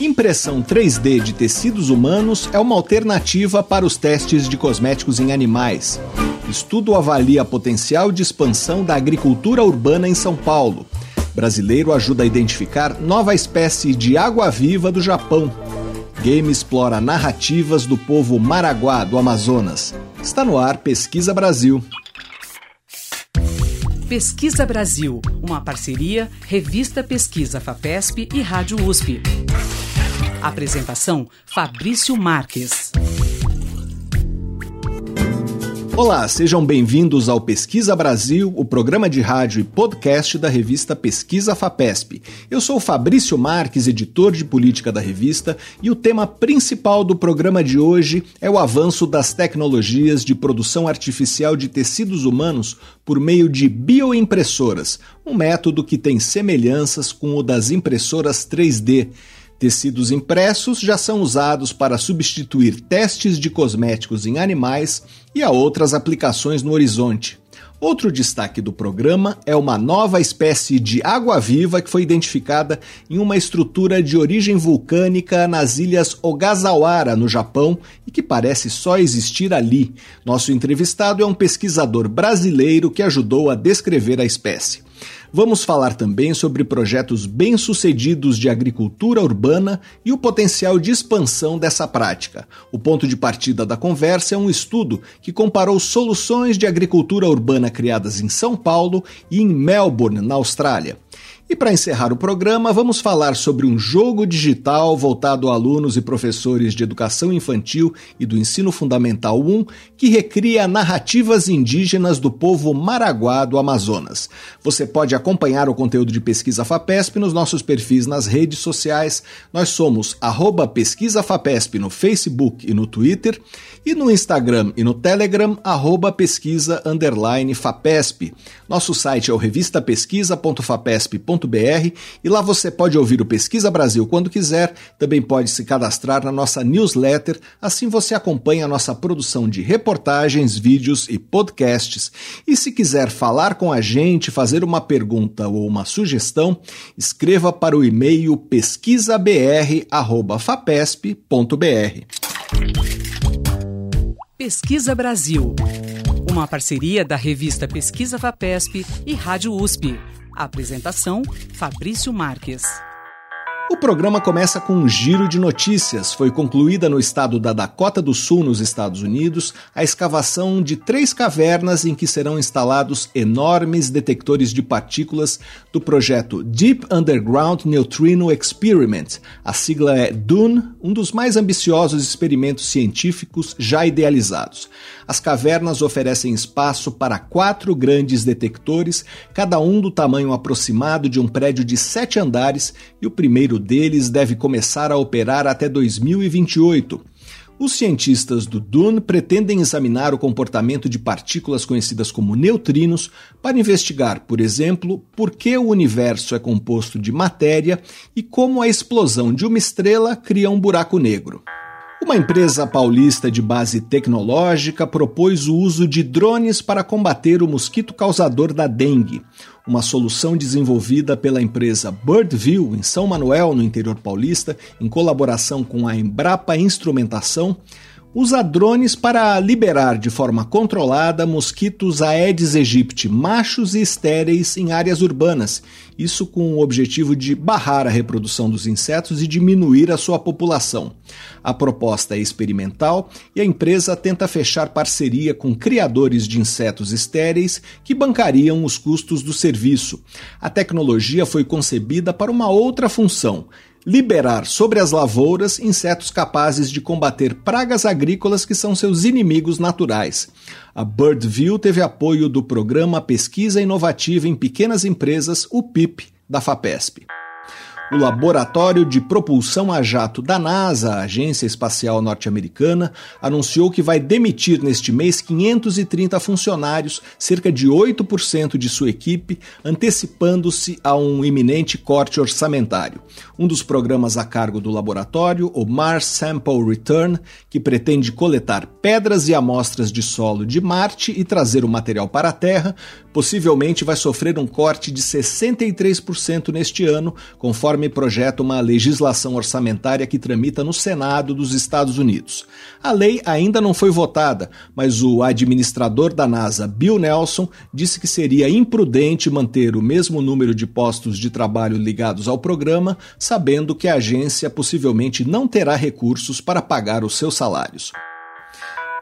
Impressão 3D de tecidos humanos é uma alternativa para os testes de cosméticos em animais. Estudo avalia potencial de expansão da agricultura urbana em São Paulo. Brasileiro ajuda a identificar nova espécie de água-viva do Japão. Game explora narrativas do povo Maraguá do Amazonas. Está no ar Pesquisa Brasil. Pesquisa Brasil, uma parceria Revista Pesquisa FAPESP e Rádio USP. Apresentação Fabrício Marques. Olá, sejam bem-vindos ao Pesquisa Brasil, o programa de rádio e podcast da revista Pesquisa FAPESP. Eu sou Fabrício Marques, editor de política da revista, e o tema principal do programa de hoje é o avanço das tecnologias de produção artificial de tecidos humanos por meio de bioimpressoras, um método que tem semelhanças com o das impressoras 3D. Tecidos impressos já são usados para substituir testes de cosméticos em animais e a outras aplicações no horizonte. Outro destaque do programa é uma nova espécie de água-viva que foi identificada em uma estrutura de origem vulcânica nas ilhas Ogasawara, no Japão, e que parece só existir ali. Nosso entrevistado é um pesquisador brasileiro que ajudou a descrever a espécie. Vamos falar também sobre projetos bem-sucedidos de agricultura urbana e o potencial de expansão dessa prática. O ponto de partida da conversa é um estudo que comparou soluções de agricultura urbana criadas em São Paulo e em Melbourne, na Austrália. E para encerrar o programa, vamos falar sobre um jogo digital voltado a alunos e professores de educação infantil e do ensino fundamental 1 que recria narrativas indígenas do povo Maraguá do Amazonas. Você pode acompanhar o conteúdo de Pesquisa FAPESP nos nossos perfis nas redes sociais. Nós somos arroba Pesquisa FAPESP no Facebook e no Twitter e no Instagram e no Telegram, arroba pesquisa underline FAPESP. Nosso site é o revistapesquisa.fapesp.com e lá você pode ouvir o Pesquisa Brasil quando quiser, também pode se cadastrar na nossa newsletter, assim você acompanha a nossa produção de reportagens, vídeos e podcasts. E se quiser falar com a gente, fazer uma pergunta ou uma sugestão, escreva para o e-mail pesquisabr@fapesp.br. Pesquisa Brasil. Uma parceria da revista Pesquisa Fapesp e Rádio USP. Apresentação: Fabrício Marques. O programa começa com um giro de notícias. Foi concluída no estado da Dakota do Sul, nos Estados Unidos, a escavação de três cavernas em que serão instalados enormes detectores de partículas do projeto Deep Underground Neutrino Experiment. A sigla é DUNE, um dos mais ambiciosos experimentos científicos já idealizados. As cavernas oferecem espaço para quatro grandes detectores, cada um do tamanho aproximado de um prédio de sete andares, e o primeiro deles deve começar a operar até 2028. Os cientistas do DUN pretendem examinar o comportamento de partículas conhecidas como neutrinos para investigar, por exemplo, por que o universo é composto de matéria e como a explosão de uma estrela cria um buraco negro. Uma empresa paulista de base tecnológica propôs o uso de drones para combater o mosquito causador da dengue. Uma solução desenvolvida pela empresa Birdview, em São Manuel, no interior paulista, em colaboração com a Embrapa Instrumentação, usa drones para liberar de forma controlada mosquitos Aedes aegypti machos e estéreis em áreas urbanas, isso com o objetivo de barrar a reprodução dos insetos e diminuir a sua população. A proposta é experimental e a empresa tenta fechar parceria com criadores de insetos estéreis que bancariam os custos do serviço. A tecnologia foi concebida para uma outra função liberar sobre as lavouras insetos capazes de combater pragas agrícolas que são seus inimigos naturais. A Birdview teve apoio do Programa Pesquisa Inovativa em Pequenas Empresas, o PIP, da FAPESP. O Laboratório de Propulsão a Jato da NASA, a Agência Espacial Norte-Americana, anunciou que vai demitir neste mês 530 funcionários, cerca de 8% de sua equipe, antecipando-se a um iminente corte orçamentário. Um dos programas a cargo do laboratório, o Mars Sample Return, que pretende coletar pedras e amostras de solo de Marte e trazer o material para a Terra, possivelmente vai sofrer um corte de 63% neste ano, conforme conforme projeta uma legislação orçamentária que tramita no Senado dos Estados Unidos. A lei ainda não foi votada, mas o administrador da NASA, Bill Nelson, disse que seria imprudente manter o mesmo número de postos de trabalho ligados ao programa, sabendo que a agência possivelmente não terá recursos para pagar os seus salários.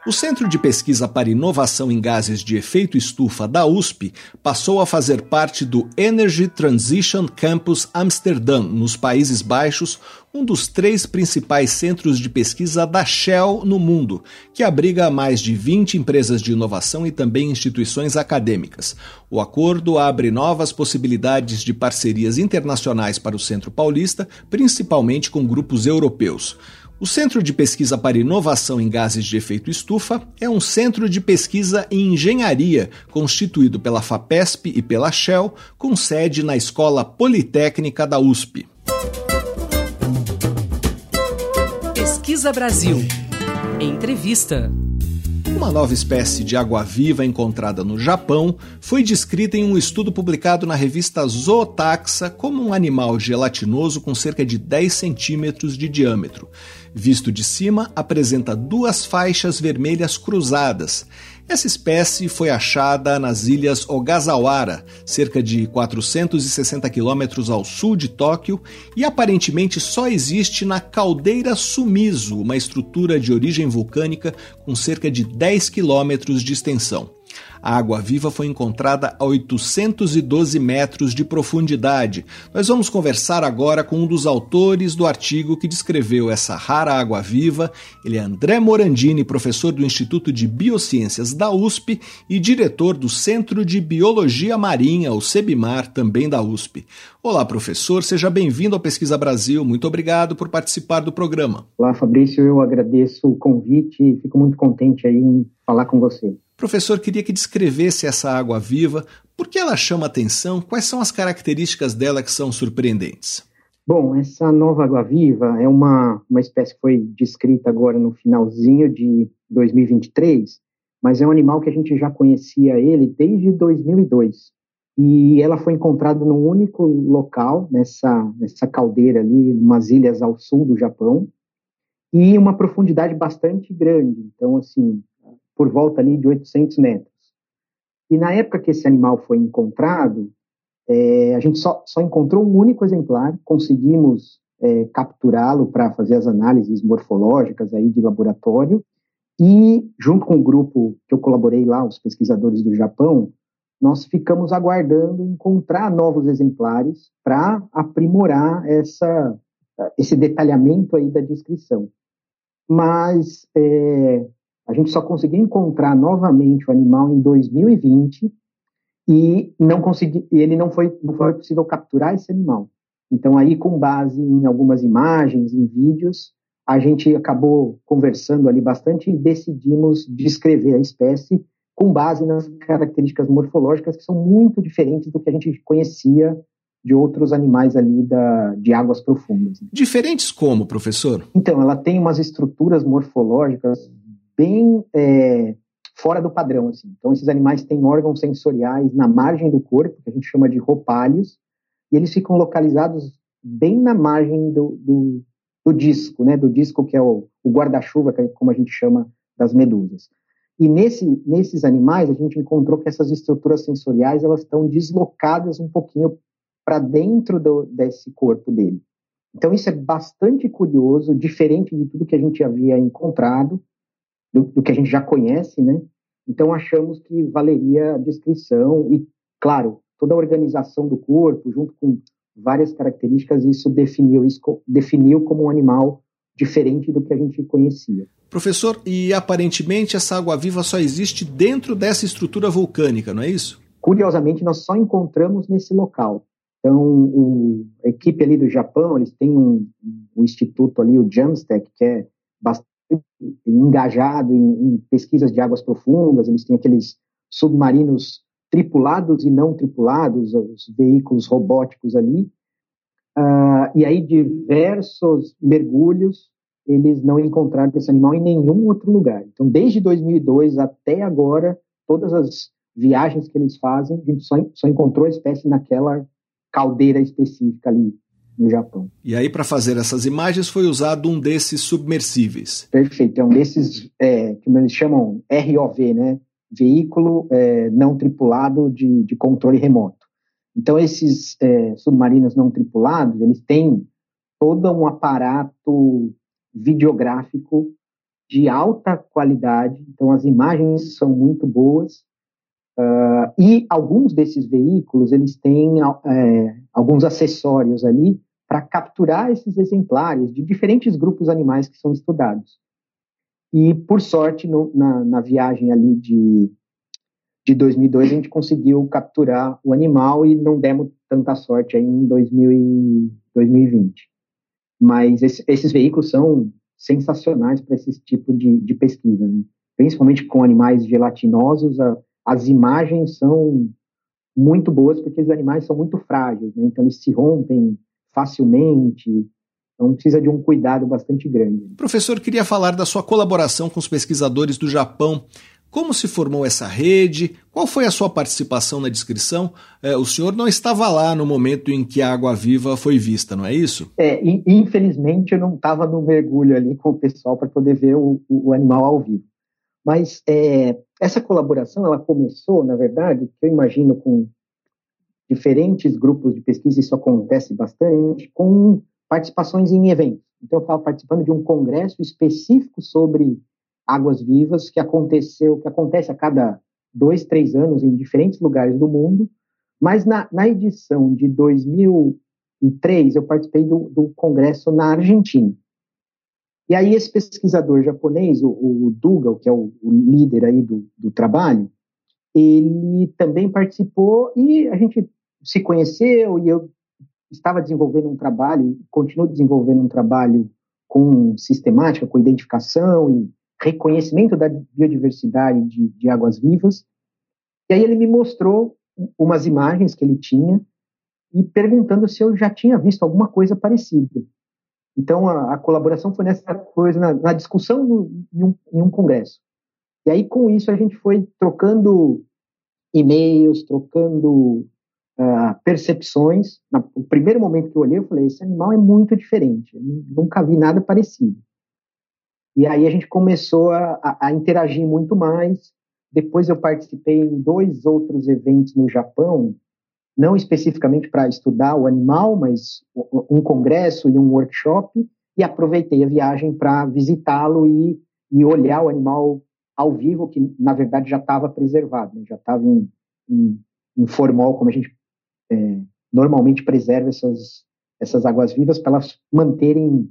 O Centro de Pesquisa para Inovação em Gases de Efeito Estufa da USP passou a fazer parte do Energy Transition Campus Amsterdam, nos Países Baixos, um dos três principais centros de pesquisa da Shell no mundo, que abriga mais de 20 empresas de inovação e também instituições acadêmicas. O acordo abre novas possibilidades de parcerias internacionais para o Centro Paulista, principalmente com grupos europeus. O Centro de Pesquisa para Inovação em Gases de Efeito Estufa é um centro de pesquisa em engenharia constituído pela FAPESP e pela Shell, com sede na Escola Politécnica da USP. Pesquisa Brasil. Entrevista. Uma nova espécie de água-viva encontrada no Japão foi descrita em um estudo publicado na revista Zootaxa como um animal gelatinoso com cerca de 10 centímetros de diâmetro. Visto de cima, apresenta duas faixas vermelhas cruzadas. Essa espécie foi achada nas ilhas Ogasawara, cerca de 460 quilômetros ao sul de Tóquio, e aparentemente só existe na caldeira Sumizo, uma estrutura de origem vulcânica com cerca de 10 quilômetros de extensão. A água-viva foi encontrada a 812 metros de profundidade. Nós vamos conversar agora com um dos autores do artigo que descreveu essa rara água-viva. Ele é André Morandini, professor do Instituto de Biociências da USP e diretor do Centro de Biologia Marinha, o CEBIMAR, também da USP. Olá, professor, seja bem-vindo ao Pesquisa Brasil. Muito obrigado por participar do programa. Olá, Fabrício, eu agradeço o convite e fico muito contente aí em falar com você. Professor, queria que descrevesse essa água viva. Por que ela chama atenção? Quais são as características dela que são surpreendentes? Bom, essa nova água-viva é uma, uma espécie que foi descrita agora no finalzinho de 2023, mas é um animal que a gente já conhecia ele desde 2002. E ela foi encontrada num único local, nessa, nessa caldeira ali, umas ilhas ao sul do Japão, e uma profundidade bastante grande. Então, assim, por volta ali de 800 metros. E na época que esse animal foi encontrado, é, a gente só, só, encontrou um único exemplar, conseguimos é, capturá-lo para fazer as análises morfológicas aí de laboratório, e junto com o grupo que eu colaborei lá, os pesquisadores do Japão, nós ficamos aguardando encontrar novos exemplares para aprimorar essa, esse detalhamento aí da descrição. Mas é, a gente só conseguiu encontrar novamente o animal em 2020 e não consegui, ele não foi, não foi possível capturar esse animal. Então aí, com base em algumas imagens, em vídeos, a gente acabou conversando ali bastante e decidimos descrever a espécie com base nas características morfológicas que são muito diferentes do que a gente conhecia de outros animais ali da, de águas profundas. Diferentes como, professor? Então, ela tem umas estruturas morfológicas bem é, fora do padrão. Assim. Então, esses animais têm órgãos sensoriais na margem do corpo, que a gente chama de roupalhos, e eles ficam localizados bem na margem do, do, do disco, né? do disco que é o, o guarda-chuva, é como a gente chama das medusas. E nesse, nesses animais, a gente encontrou que essas estruturas sensoriais elas estão deslocadas um pouquinho para dentro do, desse corpo dele. Então, isso é bastante curioso, diferente de tudo que a gente havia encontrado do, do, que a gente já conhece, né? Então achamos que valeria a descrição e, claro, toda a organização do corpo, junto com várias características, isso definiu, isso definiu como um animal diferente do que a gente conhecia. Professor, e aparentemente essa água-viva só existe dentro dessa estrutura vulcânica, não é isso? Curiosamente, nós só encontramos nesse local. Então, o, a equipe ali do Japão, eles têm um, um instituto ali, o JAMSTEC, que é bastante engajado em, em, pesquisas de águas profundas, eles têm aqueles submarinos tripulados e não tripulados, os veículos robóticos ali, uh, e aí diversos mergulhos, eles não encontraram esse animal em nenhum outro lugar. Então, desde 2002 até agora, todas as viagens que eles fazem, a gente só, só encontrou a espécie naquela caldeira específica ali no Japão. E aí, para fazer essas imagens, foi usado um desses submersíveis. Perfeito, é um desses é, que eles chamam ROV, né? Veículo é, não tripulado de, de, controle remoto. Então, esses é, submarinos não tripulados, eles têm todo um aparato videográfico de alta qualidade, então as imagens são muito boas, Uh, e alguns desses veículos eles têm é, alguns acessórios ali para capturar esses exemplares de diferentes grupos animais que são estudados. E por sorte no, na, na, viagem ali de de 2002 a gente conseguiu capturar o animal e não demos tanta sorte aí em 2000 e 2020. Mas esse, esses veículos são sensacionais para esse tipo de, de pesquisa, né? principalmente com animais gelatinosos. A, as imagens são muito boas porque os animais são muito frágeis, né? então eles se rompem facilmente, então precisa de um cuidado bastante grande. Professor, queria falar da sua colaboração com os pesquisadores do Japão. Como se formou essa rede? Qual foi a sua participação na descrição? É, o senhor não estava lá no momento em que a água viva foi vista, não é isso? É, infelizmente eu não estava no mergulho ali com o pessoal para poder ver o, o, animal ao vivo. Mas é, essa colaboração, ela começou, na verdade, que eu imagino com diferentes grupos de pesquisa, isso acontece bastante, com participações em eventos. Então, eu estava participando de um congresso específico sobre águas vivas, que aconteceu, que acontece a cada dois, três anos em diferentes lugares do mundo, mas na, na edição de 2003, eu participei do, do congresso na Argentina. E aí esse pesquisador japonês, o, o Dougal, que é o, o líder aí do, do, trabalho, ele também participou e a gente se conheceu e eu estava desenvolvendo um trabalho, continuo desenvolvendo um trabalho com sistemática, com identificação e reconhecimento da biodiversidade de, de águas vivas. E aí ele me mostrou umas imagens que ele tinha e perguntando se eu já tinha visto alguma coisa parecida. Então, a, a colaboração foi nessa coisa, na, na discussão em, um, em, um, congresso. E aí, com isso, a gente foi trocando e-mails, trocando uh, percepções. No primeiro momento que eu olhei, eu falei: esse animal é muito diferente, eu nunca vi nada parecido. E aí a gente começou a, a, a interagir muito mais. Depois eu participei em dois outros eventos no Japão, não especificamente para estudar o animal, mas um congresso e um workshop, e aproveitei a viagem para visitá-lo e, e, olhar o animal ao vivo, que na verdade já estava preservado, né? já estava em, em, em, formol, como a gente é, normalmente preserva essas, essas águas vivas, para elas manterem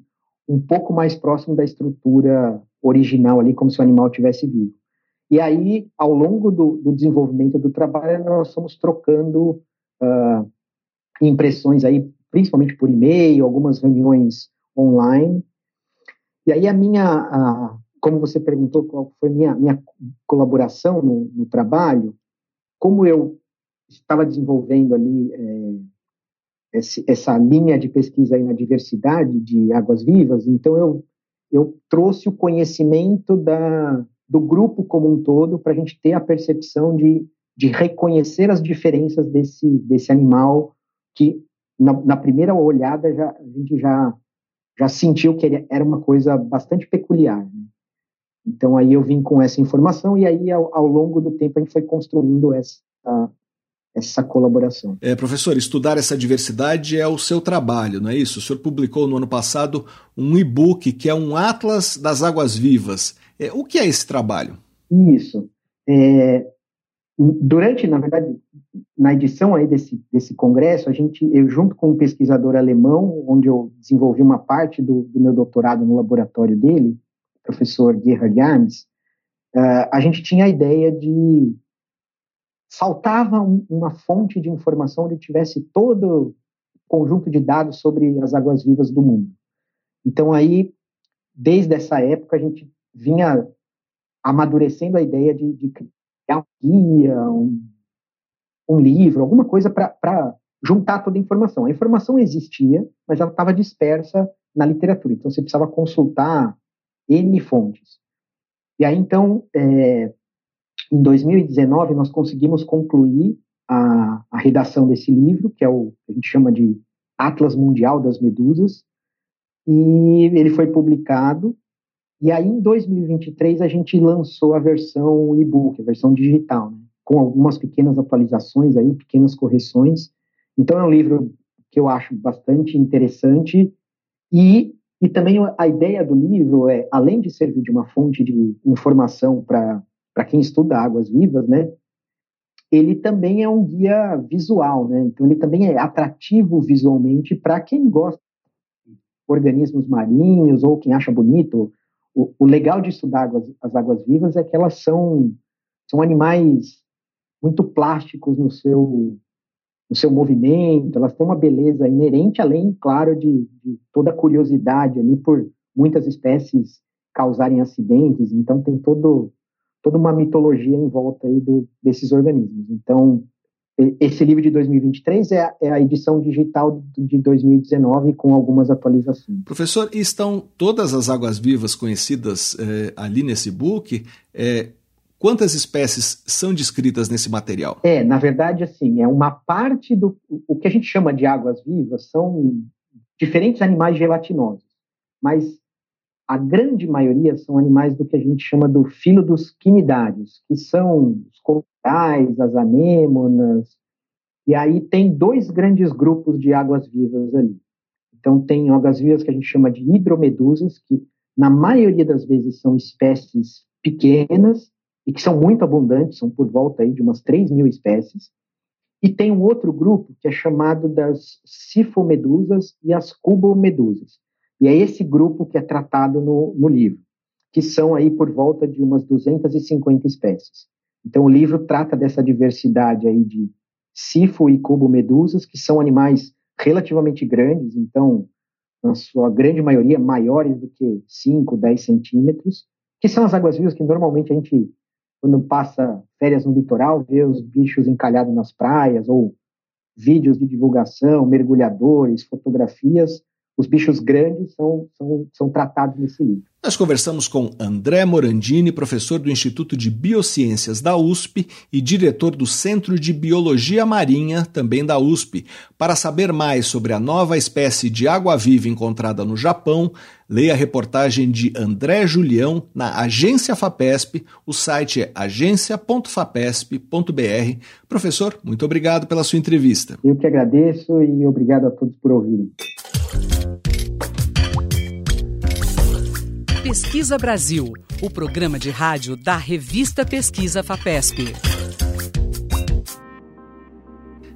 um pouco mais próximo da estrutura original ali, como se o animal tivesse vivo. E aí, ao longo do, do desenvolvimento do trabalho, nós fomos trocando uh, impressões aí, principalmente por e-mail, algumas reuniões online. E aí a minha, a, como você perguntou, qual foi minha minha colaboração no, no trabalho, como eu estava desenvolvendo ali é, esse, essa linha de pesquisa aí na diversidade de águas vivas, então eu eu trouxe o conhecimento da, do grupo como um todo para a gente ter a percepção de de reconhecer as diferenças desse, desse animal que na, na primeira olhada já, a gente já, já sentiu que ele era uma coisa bastante peculiar. Né? Então aí eu vim com essa informação e aí ao, ao, longo do tempo a gente foi construindo essa, essa colaboração. É, professor, estudar essa diversidade é o seu trabalho, não é isso? O senhor publicou no ano passado um e-book que é um Atlas das Águas Vivas. É, o que é esse trabalho? Isso. É, durante, na verdade, na edição aí desse, desse congresso, a gente, eu junto com um pesquisador alemão, onde eu desenvolvi uma parte do, do meu doutorado no laboratório dele, professor Gerhard Jarms, uh, a gente tinha a ideia de faltava um, uma fonte de informação onde tivesse todo o conjunto de dados sobre as águas vivas do mundo. Então aí, desde essa época, a gente vinha amadurecendo a ideia de, de um guia, um, um livro, alguma coisa para juntar toda a informação. A informação existia, mas ela estava dispersa na literatura, então você precisava consultar N fontes. E aí, então, é, em 2019, nós conseguimos concluir a, a, redação desse livro, que é o que a gente chama de Atlas Mundial das Medusas, e ele foi publicado. E aí, em 2023, a gente lançou a versão e-book, a versão digital, né? com algumas pequenas atualizações aí, pequenas correções. Então, é um livro que eu acho bastante interessante e, e também a ideia do livro é, além de servir de uma fonte de informação para quem estuda águas vivas, né, ele também é um guia visual, né? Então ele também é atrativo visualmente para quem gosta de organismos marinhos ou quem acha bonito. O, legal de estudar águas, as águas vivas é que elas são são animais muito plásticos no seu no seu movimento, elas têm uma beleza inerente, além, claro, de, de toda a curiosidade ali por muitas espécies causarem acidentes, então tem todo, toda uma mitologia em volta aí do, desses organismos. Então, esse livro de 2023 é a, é a, edição digital de 2019 com algumas atualizações. Professor, estão todas as águas-vivas conhecidas eh, ali nesse book? Eh, Quantas espécies são descritas nesse material? É, na verdade, assim, é uma parte do. O que a gente chama de águas vivas são diferentes animais gelatinosos, mas a grande maioria são animais do que a gente chama do filo dos quinidários, que são os corais, as anêmonas, e aí tem dois grandes grupos de águas vivas ali. Então tem águas vivas que a gente chama de hidromedusas, que na maioria das vezes são espécies pequenas, e que são muito abundantes, são por volta aí de umas 3 mil espécies. E tem um outro grupo que é chamado das sifomedusas e as cubomedusas. E é esse grupo que é tratado no, no livro, que são aí por volta de umas 250 espécies. Então o livro trata dessa diversidade aí de sifo e cubomedusas, que são animais relativamente grandes, então na sua grande maioria maiores do que 5, 10 centímetros, que são as águas-vivas que normalmente a gente quando passa férias no litoral, vê os bichos encalhados nas praias, ou vídeos de divulgação, mergulhadores, fotografias, os bichos grandes são, são, são tratados nesse livro. Nós conversamos com André Morandini, professor do Instituto de Biociências da USP e diretor do Centro de Biologia Marinha, também da USP. Para saber mais sobre a nova espécie de água-viva encontrada no Japão, leia a reportagem de André Julião na Agência FAPESP. O site é agência.fapesp.br. Professor, muito obrigado pela sua entrevista. Eu que agradeço e obrigado a todos por ouvirem. Pesquisa Brasil, o programa de rádio da revista Pesquisa FAPESP.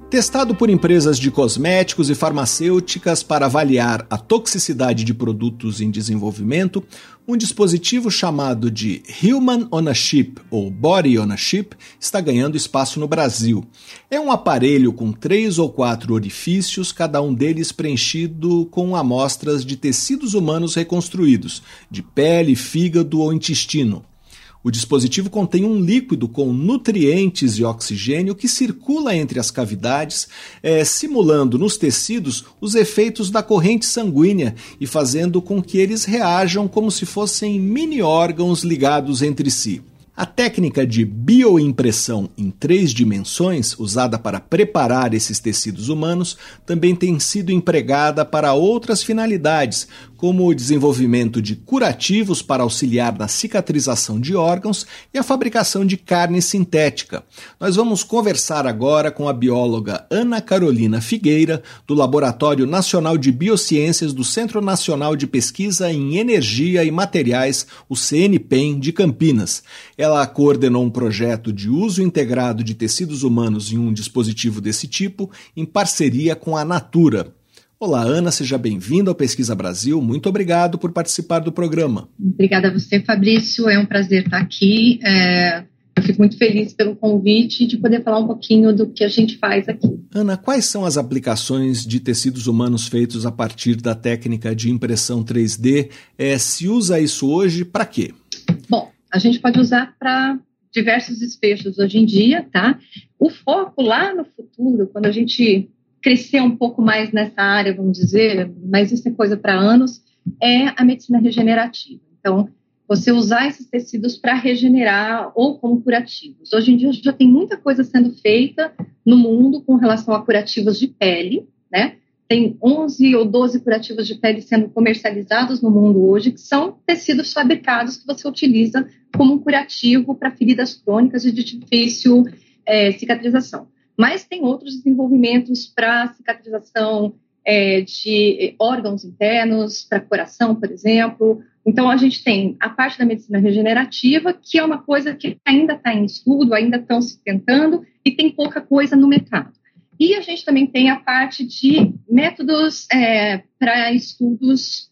Testado por empresas de cosméticos e farmacêuticas para avaliar a toxicidade de produtos em desenvolvimento, um dispositivo chamado de Human Chip ou Body Chip está ganhando espaço no Brasil. É um aparelho com três ou quatro orifícios, cada um deles preenchido com amostras de tecidos humanos reconstruídos, de pele, fígado ou intestino. O dispositivo contém um líquido com nutrientes e oxigênio que circula entre as cavidades, é, simulando nos tecidos os efeitos da corrente sanguínea e fazendo com que eles reajam como se fossem mini órgãos ligados entre si. A técnica de bioimpressão em três dimensões, usada para preparar esses tecidos humanos, também tem sido empregada para outras finalidades, como o desenvolvimento de curativos para auxiliar na cicatrização de órgãos e a fabricação de carne sintética. Nós vamos conversar agora com a bióloga Ana Carolina Figueira, do Laboratório Nacional de Biociências do Centro Nacional de Pesquisa em Energia e Materiais, o CNPEM, de Campinas. Ela coordenou um projeto de uso integrado de tecidos humanos em um dispositivo desse tipo, em parceria com a Natura. Olá, Ana, seja bem-vinda ao Pesquisa Brasil. Muito obrigado por participar do programa. Obrigada a você, Fabrício. É um prazer estar aqui. É... Eu fico muito feliz pelo convite de poder falar um pouquinho do que a gente faz aqui. Ana, quais são as aplicações de tecidos humanos feitos a partir da técnica de impressão 3D? É, se usa isso hoje para quê? Bom, a gente pode usar para diversos desfechos hoje em dia, tá? O foco lá no futuro, quando a gente crescer um pouco mais nessa área, vamos dizer, mas isso é coisa para anos, é a medicina regenerativa. Então, você usar esses tecidos para regenerar ou como curativos. Hoje em dia já tem muita coisa sendo feita no mundo com relação a curativos de pele, né? Tem 11 ou 12 curativos de pele sendo comercializados no mundo hoje, que são tecidos fabricados que você utiliza como um curativo para feridas crônicas e de difícil é, cicatrização. Mas tem outros desenvolvimentos para cicatrização é, de órgãos internos, para coração, por exemplo. Então, a gente tem a parte da medicina regenerativa, que é uma coisa que ainda está em estudo, ainda estão se tentando, e tem pouca coisa no mercado. E a gente também tem a parte de métodos é, para estudos,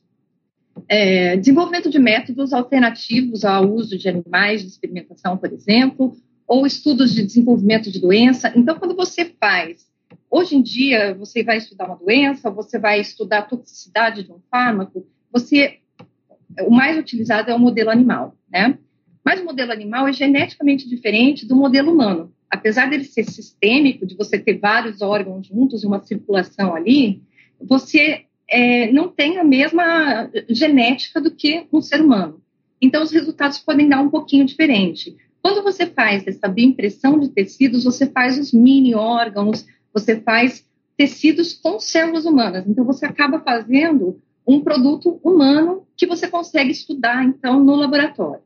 é, desenvolvimento de métodos alternativos ao uso de animais de experimentação, por exemplo, ou estudos de desenvolvimento de doença. Então, quando você faz, hoje em dia, você vai estudar uma doença, você vai estudar a toxicidade de um fármaco, você, o mais utilizado é o modelo animal, né? Mas o modelo animal é geneticamente diferente do modelo humano apesar dele ser sistêmico, de você ter vários órgãos juntos e uma circulação ali, você é, não tem a mesma genética do que um ser humano. Então, os resultados podem dar um pouquinho diferente. Quando você faz essa bioimpressão de tecidos, você faz os mini órgãos, você faz tecidos com células humanas. Então, você acaba fazendo um produto humano que você consegue estudar, então, no laboratório.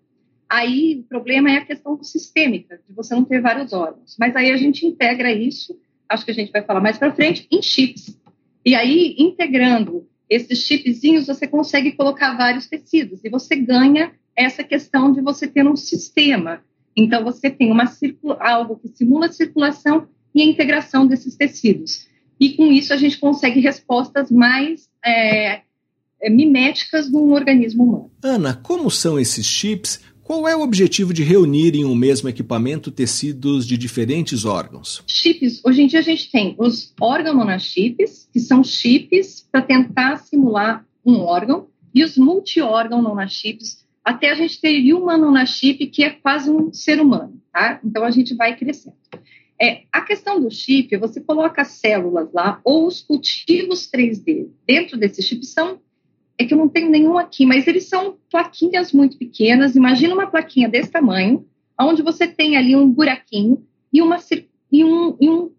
Aí o problema é a questão sistêmica, de você não ter vários órgãos. Mas aí a gente integra isso, acho que a gente vai falar mais para frente, em chips. E aí, integrando esses chipzinhos, você consegue colocar vários tecidos e você ganha essa questão de você ter um sistema. Então, você tem uma algo que simula a circulação e a integração desses tecidos. E com isso, a gente consegue respostas mais é, é miméticas de um organismo humano. Ana, como são esses chips? Qual é o objetivo de reunir em um mesmo equipamento tecidos de diferentes órgãos? Chips. Hoje em dia a gente tem os organonachips, que são chips para tentar simular um órgão, e os multi-órgão nanochips, até a gente ter uma nanachip que é quase um ser humano, tá? Então a gente vai crescendo. É, a questão do chip, você coloca células lá, ou os cultivos 3D dentro desse chip são é que eu não tenho nenhum aqui, mas eles são plaquinhas muito pequenas. Imagina uma plaquinha desse tamanho, onde você tem ali um buraquinho e, uma, e, um, e um,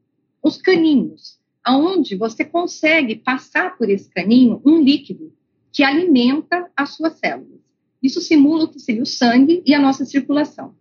uns caninhos, aonde você consegue passar por esse caninho um líquido que alimenta as suas células. Isso simula o que seria o sangue e a nossa circulação.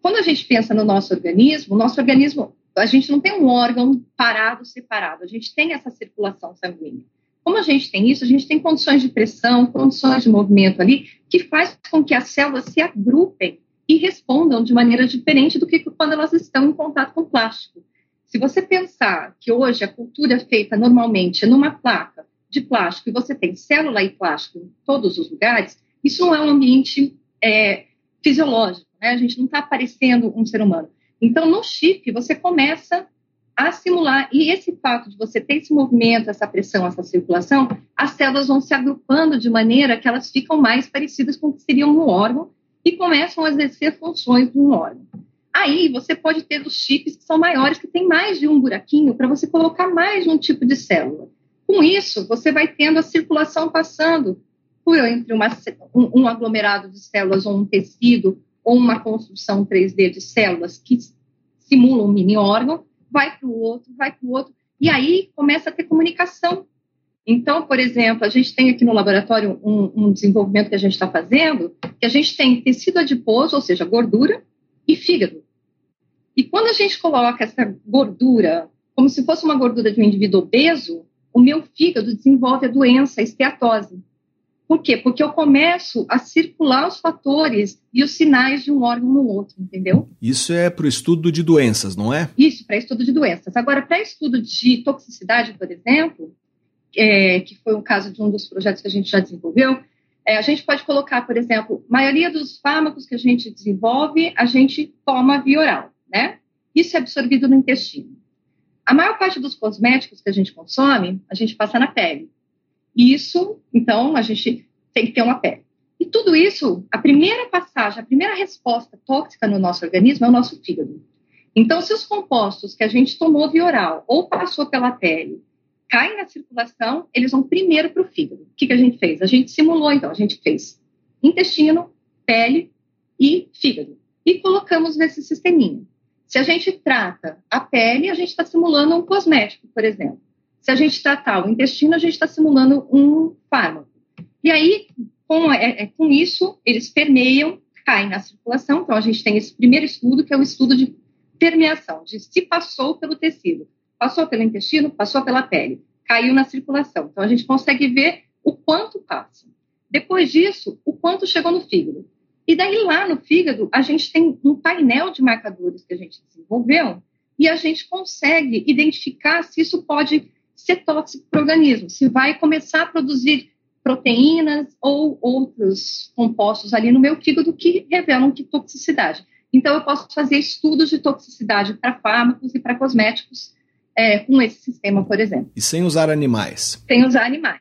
Quando a gente pensa no nosso organismo, o nosso organismo, a gente não tem um órgão parado, separado, a gente tem essa circulação sanguínea. Como a gente tem isso, a gente tem condições de pressão, condições de movimento ali, que faz com que as células se agrupem e respondam de maneira diferente do que quando elas estão em contato com plástico. Se você pensar que hoje a cultura é feita normalmente numa placa de plástico e você tem célula e plástico em todos os lugares, isso não é um ambiente é, fisiológico, né? A gente não está parecendo um ser humano. Então, no chip, você começa a simular. E esse fato de você ter esse movimento, essa pressão, essa circulação, as células vão se agrupando de maneira que elas ficam mais parecidas com o que seria um órgão e começam a exercer funções de um órgão. Aí você pode ter os chips que são maiores, que tem mais de um buraquinho, para você colocar mais de um tipo de célula. Com isso, você vai tendo a circulação passando por entre uma, um, um aglomerado de células ou um tecido ou uma construção 3D de células que simulam um mini órgão, vai para o outro, vai para o outro, e aí começa a ter comunicação. Então, por exemplo, a gente tem aqui no laboratório um, um desenvolvimento que a gente está fazendo, que a gente tem tecido adiposo, ou seja, gordura, e fígado. E quando a gente coloca essa gordura, como se fosse uma gordura de um indivíduo obeso, o meu fígado desenvolve a doença, a esteatose. Por quê? Porque eu começo a circular os fatores e os sinais de um órgão no outro, entendeu? Isso é para o estudo de doenças, não é? Isso, para estudo de doenças. Agora, para estudo de toxicidade, por exemplo, é, que foi o caso de um dos projetos que a gente já desenvolveu, é, a gente pode colocar, por exemplo, a maioria dos fármacos que a gente desenvolve, a gente toma via oral, né? Isso é absorvido no intestino. A maior parte dos cosméticos que a gente consome, a gente passa na pele. Isso, então, a gente tem que ter uma pele. E tudo isso, a primeira passagem, a primeira resposta tóxica no nosso organismo é o nosso fígado. Então, se os compostos que a gente tomou via oral ou passou pela pele caem na circulação, eles vão primeiro para o fígado. O que, que a gente fez? A gente simulou, então, a gente fez intestino, pele e fígado. E colocamos nesse sisteminha. Se a gente trata a pele, a gente está simulando um cosmético, por exemplo. Se a gente tratar o intestino, a gente está simulando um fármaco. E aí, com, é, é, com isso, eles permeiam, caem na circulação. Então, a gente tem esse primeiro estudo, que é o estudo de permeação, de se passou pelo tecido. Passou pelo intestino, passou pela pele, caiu na circulação. Então, a gente consegue ver o quanto passa. Depois disso, o quanto chegou no fígado. E daí, lá no fígado, a gente tem um painel de marcadores que a gente desenvolveu e a gente consegue identificar se isso pode ser tóxico para o organismo, se vai começar a produzir proteínas ou outros compostos ali no meu fígado que revelam que toxicidade. Então, eu posso fazer estudos de toxicidade para fármacos e para cosméticos é, com esse sistema, por exemplo. E sem usar animais? Sem usar animais.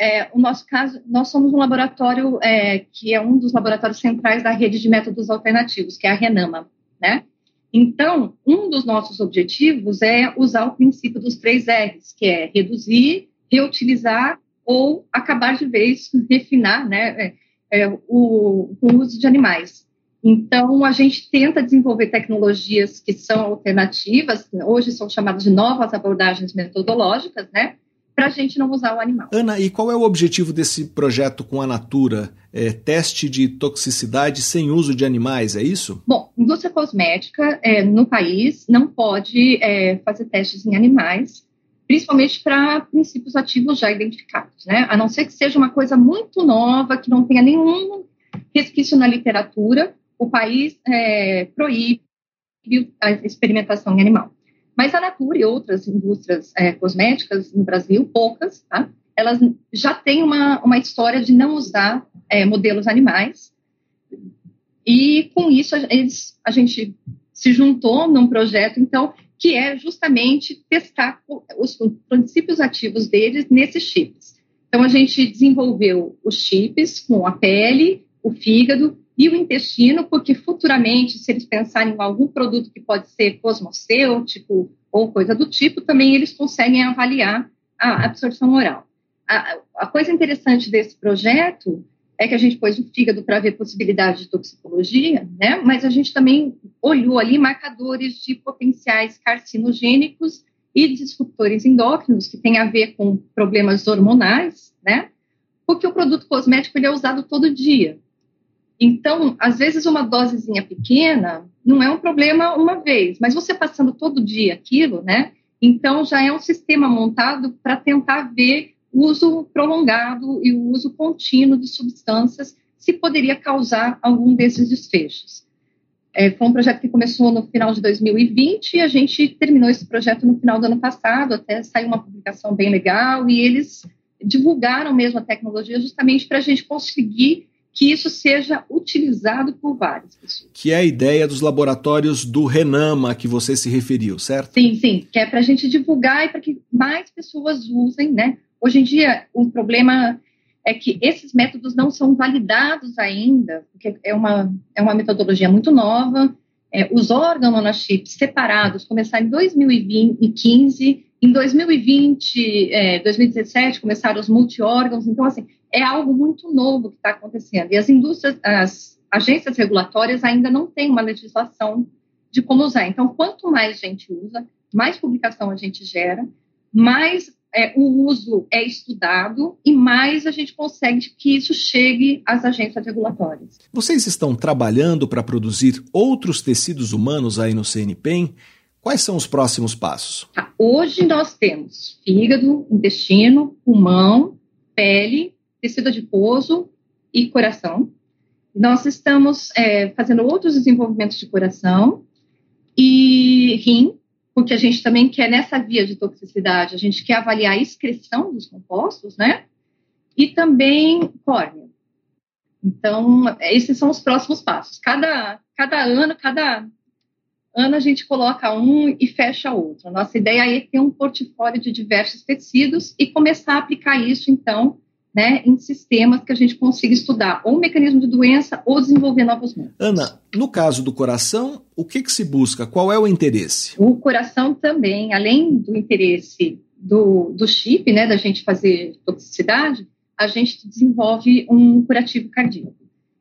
É, o nosso caso, nós somos um laboratório é, que é um dos laboratórios centrais da rede de métodos alternativos, que é a Renama, né? Então, um dos nossos objetivos é usar o princípio dos três R's, que é reduzir, reutilizar ou acabar de vez, refinar né, é, é, o, o uso de animais. Então, a gente tenta desenvolver tecnologias que são alternativas, hoje são chamadas de novas abordagens metodológicas, né? Para a gente não usar o animal. Ana, e qual é o objetivo desse projeto com a Natura? É, teste de toxicidade sem uso de animais, é isso? Bom, indústria cosmética é, no país não pode é, fazer testes em animais, principalmente para princípios ativos já identificados, né? A não ser que seja uma coisa muito nova, que não tenha nenhum resquício na literatura, o país é, proíbe a experimentação em animal. Mas a Natura e outras indústrias é, cosméticas no Brasil, poucas, tá? elas já têm uma, uma história de não usar é, modelos animais. E com isso, a, eles, a gente se juntou num projeto, então, que é justamente testar os princípios ativos deles nesses chips. Então, a gente desenvolveu os chips com a pele, o fígado e o intestino, porque futuramente, se eles pensarem em algum produto que pode ser cosmocêutico ou coisa do tipo, também eles conseguem avaliar a absorção oral. A, a coisa interessante desse projeto é que a gente pôs o fígado para ver possibilidade de toxicologia, né? Mas a gente também olhou ali marcadores de potenciais carcinogênicos e disruptores endócrinos que têm a ver com problemas hormonais, né? Porque o produto cosmético ele é usado todo dia. Então, às vezes, uma dosezinha pequena não é um problema uma vez, mas você passando todo dia aquilo, né? Então, já é um sistema montado para tentar ver o uso prolongado e o uso contínuo de substâncias, se poderia causar algum desses desfechos. É, foi um projeto que começou no final de 2020 e a gente terminou esse projeto no final do ano passado, até saiu uma publicação bem legal e eles divulgaram mesmo a tecnologia justamente para a gente conseguir que isso seja utilizado por várias pessoas. Que é a ideia dos laboratórios do Renama que você se referiu, certo? Sim, sim, que é para a gente divulgar e para que mais pessoas usem, né? Hoje em dia, o um problema é que esses métodos não são validados ainda, porque é uma, é uma metodologia muito nova. É, os organochips separados começaram em 2015, em 2020, é, 2017 começaram os multi-órgãos, então assim, é algo muito novo que está acontecendo. E as indústrias, as agências regulatórias ainda não têm uma legislação de como usar. Então, quanto mais gente usa, mais publicação a gente gera, mais é, o uso é estudado e mais a gente consegue que isso chegue às agências regulatórias. Vocês estão trabalhando para produzir outros tecidos humanos aí no CNPEM? Quais são os próximos passos? Tá. Hoje nós temos fígado, intestino, pulmão, pele, tecido adiposo e coração. Nós estamos é, fazendo outros desenvolvimentos de coração e rim, porque a gente também quer, nessa via de toxicidade, a gente quer avaliar a excreção dos compostos, né? E também córnea. Então, esses são os próximos passos. Cada, cada ano, cada ano a gente coloca um e fecha outro. Nossa ideia é ter um portfólio de diversos tecidos e começar a aplicar isso, então, né, em sistemas que a gente consiga estudar ou o mecanismo de doença ou desenvolver novos métodos. Ana, no caso do coração, o que, que se busca? Qual é o interesse? O coração também, além do interesse do, do chip, né, da gente fazer toxicidade, a gente desenvolve um curativo cardíaco.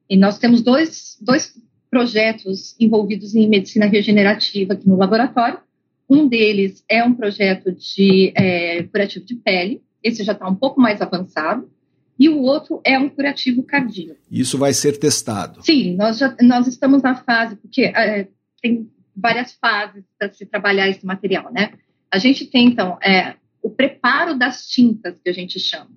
E nós temos dois, dois projetos envolvidos em medicina regenerativa aqui no laboratório. Um deles é um projeto de é, curativo de pele, esse já está um pouco mais avançado, e o outro é um curativo cardíaco. Isso vai ser testado? Sim, nós, já, nós estamos na fase, porque é, tem várias fases para se trabalhar esse material, né? A gente tem, então, é, o preparo das tintas, que a gente chama.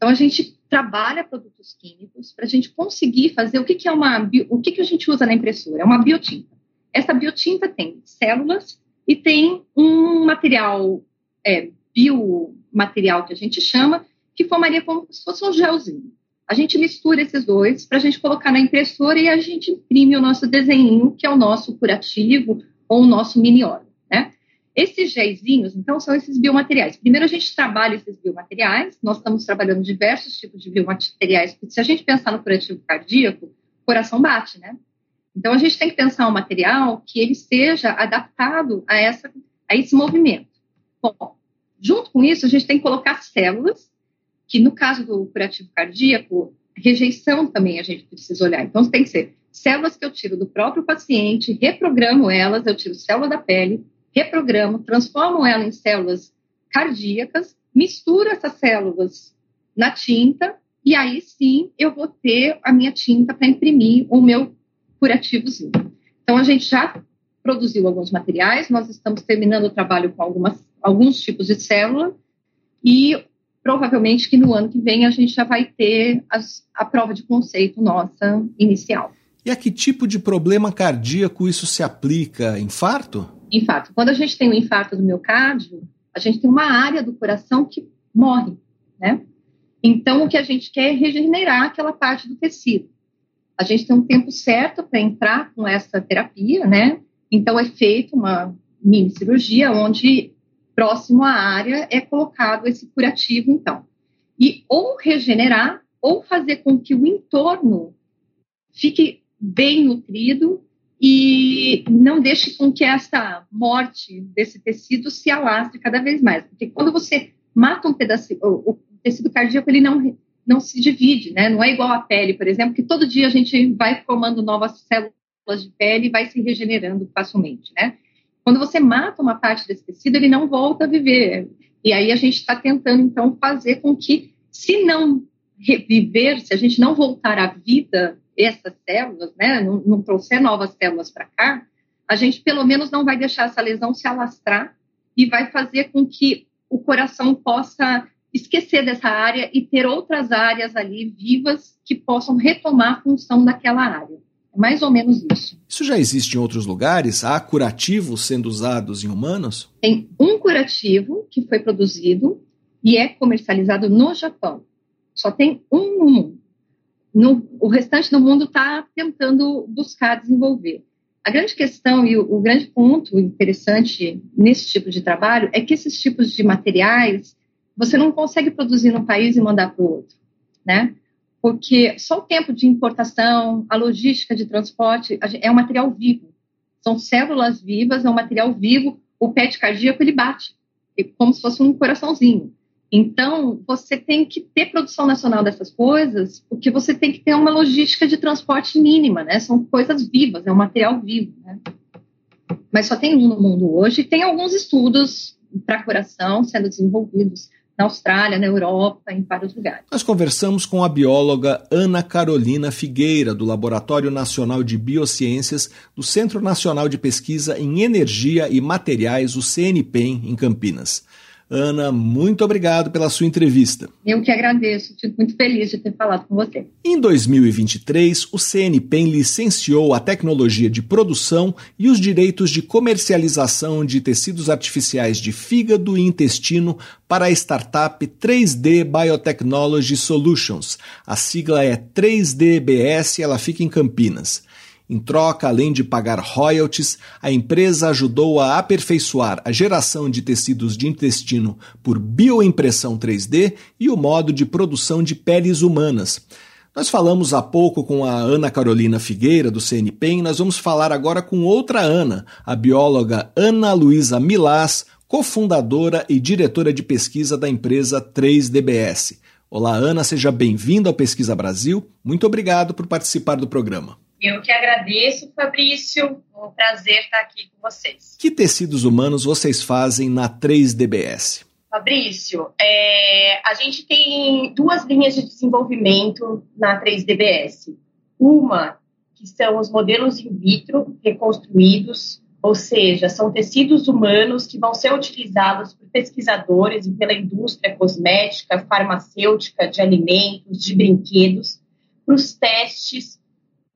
Então, a gente trabalha produtos químicos para a gente conseguir fazer o que, que é uma. O que, que a gente usa na impressora? É uma biotinta. Essa biotinta tem células e tem um material, é, biomaterial que a gente chama, que formaria como se fosse um gelzinho. A gente mistura esses dois para a gente colocar na impressora e a gente imprime o nosso desenho, que é o nosso curativo ou o nosso mini óleo, né? Esses géisinhos, então, são esses biomateriais. Primeiro, a gente trabalha esses biomateriais, nós estamos trabalhando diversos tipos de biomateriais, porque se a gente pensar no curativo cardíaco, o coração bate, né? Então, a gente tem que pensar um material que ele seja adaptado a, essa, a esse movimento. Bom, junto com isso, a gente tem que colocar células que no caso do curativo cardíaco, rejeição também a gente precisa olhar. Então, tem que ser células que eu tiro do próprio paciente, reprogramo elas, eu tiro célula da pele, reprogramo, transformo ela em células cardíacas, misturo essas células na tinta e aí sim eu vou ter a minha tinta para imprimir o meu curativozinho. Então, a gente já produziu alguns materiais, nós estamos terminando o trabalho com algumas, alguns tipos de célula e provavelmente que no ano que vem a gente já vai ter as, a prova de conceito nossa inicial. E a que tipo de problema cardíaco isso se aplica? Infarto? Infarto. Quando a gente tem um infarto do miocárdio, a gente tem uma área do coração que morre, né? Então, o que a gente quer é regenerar aquela parte do tecido. A gente tem um tempo certo para entrar com essa terapia, né? Então, é feita uma mini cirurgia onde próximo à área é colocado esse curativo, então. E ou regenerar, ou fazer com que o entorno fique bem nutrido e não deixe com que essa morte desse tecido se alastre cada vez mais. Porque quando você mata um pedacinho, o, o tecido cardíaco ele não, não se divide, né? Não é igual à pele, por exemplo, que todo dia a gente vai formando novas células de pele e vai se regenerando facilmente, né? Quando você mata uma parte desse tecido, ele não volta a viver. E aí a gente está tentando, então, fazer com que, se não reviver, se a gente não voltar à vida essas células, né, não, não trouxer novas células para cá, a gente pelo menos não vai deixar essa lesão se alastrar e vai fazer com que o coração possa esquecer dessa área e ter outras áreas ali vivas que possam retomar a função daquela área. É mais ou menos isso. Isso já existe em outros lugares? Há curativos sendo usados em humanos? Tem um curativo que foi produzido e é comercializado no Japão. Só tem um no mundo. No, o restante do mundo está tentando buscar desenvolver. A grande questão e o, o, grande ponto interessante nesse tipo de trabalho é que esses tipos de materiais você não consegue produzir num país e mandar para o outro, né? porque só o tempo de importação, a logística de transporte é um material vivo. São células vivas, é um material vivo. O PET cardíaco ele bate, como se fosse um coraçãozinho. Então, você tem que ter produção nacional dessas coisas, porque você tem que ter uma logística de transporte mínima, né? São coisas vivas, é um material vivo, né? Mas só tem um no mundo hoje. Tem alguns estudos para coração sendo desenvolvidos na Austrália, na Europa, em vários lugares. Nós conversamos com a bióloga Ana Carolina Figueira, do Laboratório Nacional de Biociências do Centro Nacional de Pesquisa em Energia e Materiais, o CNPEM, em Campinas. Ana, muito obrigado pela sua entrevista. Eu que agradeço, fico muito feliz de ter falado com você. Em 2023, o CNPEM licenciou a tecnologia de produção e os direitos de comercialização de tecidos artificiais de fígado e intestino para a startup 3D Biotechnology Solutions. A sigla é 3DBS e ela fica em Campinas. Em troca, além de pagar royalties, a empresa ajudou a aperfeiçoar a geração de tecidos de intestino por bioimpressão 3D e o modo de produção de peles humanas. Nós falamos há pouco com a Ana Carolina Figueira, do CNPEM, nós vamos falar agora com outra Ana, a bióloga Ana Luísa Milás, cofundadora e diretora de pesquisa da empresa 3DBS. Olá, Ana, seja bem-vinda ao Pesquisa Brasil. Muito obrigado por participar do programa. Eu que agradeço, Fabrício. Um prazer estar aqui com vocês. Que tecidos humanos vocês fazem na 3DBS? Fabrício, é, a gente tem duas linhas de desenvolvimento na 3DBS. Uma, que são os modelos in vitro reconstruídos, ou seja, são tecidos humanos que vão ser utilizados por pesquisadores e pela indústria cosmética, farmacêutica, de alimentos, de brinquedos, para os testes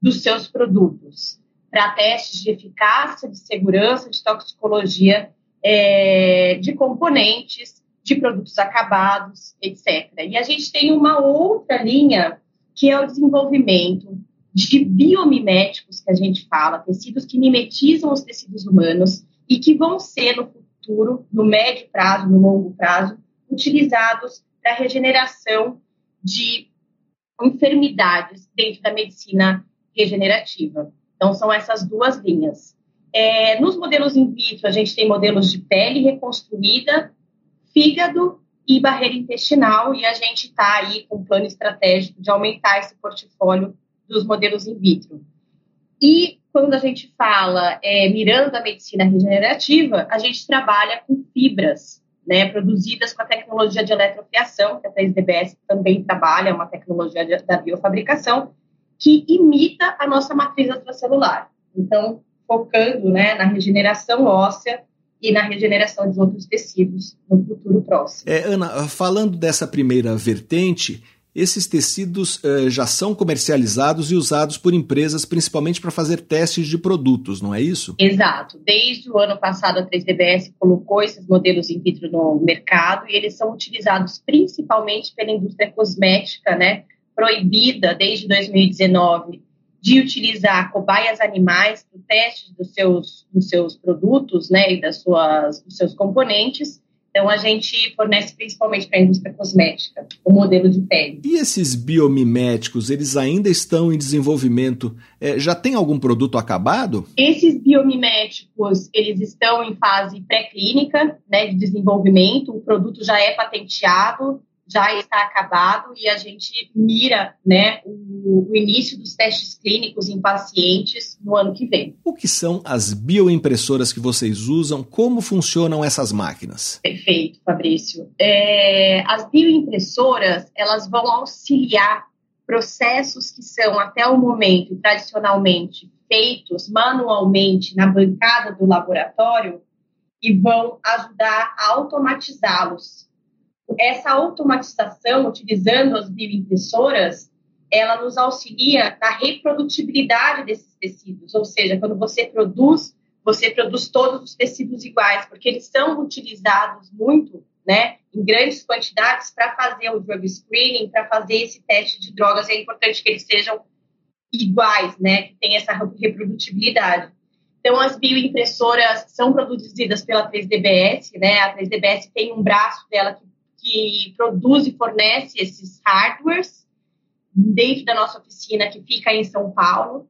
dos seus produtos, para testes de eficácia, de segurança, de toxicologia é, de componentes, de produtos acabados, etc. E a gente tem uma outra linha que é o desenvolvimento de biomiméticos que a gente fala, tecidos que mimetizam os tecidos humanos e que vão ser no futuro, no médio prazo, no longo prazo, utilizados para regeneração de enfermidades dentro da medicina regenerativa. Então, são essas duas linhas. É, nos modelos in vitro, a gente tem modelos de pele reconstruída, fígado e barreira intestinal, e a gente está aí com um plano estratégico de aumentar esse portfólio dos modelos in vitro. E quando a gente fala é, mirando a medicina regenerativa, a gente trabalha com fibras, né, produzidas com a tecnologia de eletrofiação, que a 3DBS também trabalha, é uma tecnologia de, da biofabricação, que imita a nossa matriz extracelular. Então, focando né, na regeneração óssea e na regeneração de outros tecidos no futuro próximo. É, Ana, falando dessa primeira vertente, esses tecidos uh, já são comercializados e usados por empresas principalmente para fazer testes de produtos, não é isso? Exato. Desde o ano passado, a 3DBS colocou esses modelos in vitro no mercado e eles são utilizados principalmente pela indústria cosmética, né? Proibida desde 2019 de utilizar cobaias animais para o teste dos seus, dos seus produtos né, e das suas, dos seus componentes. Então, a gente fornece principalmente para a indústria cosmética o modelo de pele. E esses biomiméticos, eles ainda estão em desenvolvimento? É, já tem algum produto acabado? Esses biomiméticos, eles estão em fase pré-clínica né, de desenvolvimento. O produto já é patenteado, já está acabado e a gente mira né, o, o, início dos testes clínicos em pacientes no ano que vem. O que são as bioimpressoras que vocês usam? Como funcionam essas máquinas? Perfeito, Fabrício. É, as bioimpressoras elas vão auxiliar processos que são até o momento tradicionalmente feitos manualmente na bancada do laboratório e vão ajudar a automatizá-los essa automatização, utilizando as bioimpressoras, ela nos auxilia na reprodutibilidade desses tecidos, ou seja, quando você produz, você produz todos os tecidos iguais, porque eles são utilizados muito, né, em grandes quantidades para fazer o drug screening, para fazer esse teste de drogas, é importante que eles sejam iguais, né, que tenham essa reprodutibilidade. Então, as bioimpressoras são produzidas pela 3DBS, né, a 3DBS tem um braço dela que que produz e fornece esses hardwares dentro da nossa oficina que fica em São Paulo.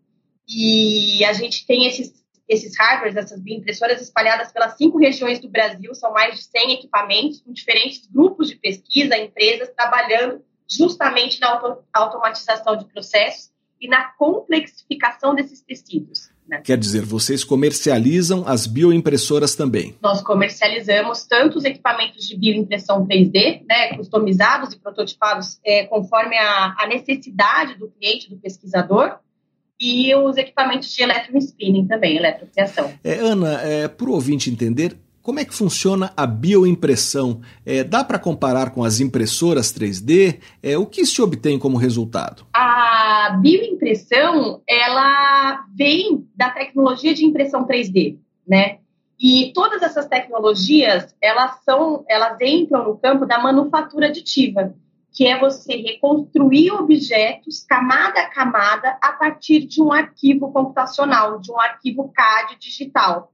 E a gente tem esses, esses hardwares, essas bioimpressoras espalhadas pelas cinco regiões do Brasil, são mais de 100 equipamentos, com diferentes grupos de pesquisa, empresas trabalhando justamente na auto automatização de processos e na complexificação desses tecidos. Né? Quer dizer, vocês comercializam as bioimpressoras também? Nós comercializamos tanto os equipamentos de bioimpressão 3D, né, customizados e prototipados é, conforme a, a, necessidade do cliente, do pesquisador, e os equipamentos de eletrospinning também, eletrocriação. É, Ana, é, para o ouvinte entender, como é que funciona a bioimpressão? É, dá para comparar com as impressoras 3D? É, o que se obtém como resultado? A bioimpressão ela vem da tecnologia de impressão 3D, né? E todas essas tecnologias elas são, elas entram no campo da manufatura aditiva, que é você reconstruir objetos camada a camada a partir de um arquivo computacional, de um arquivo CAD digital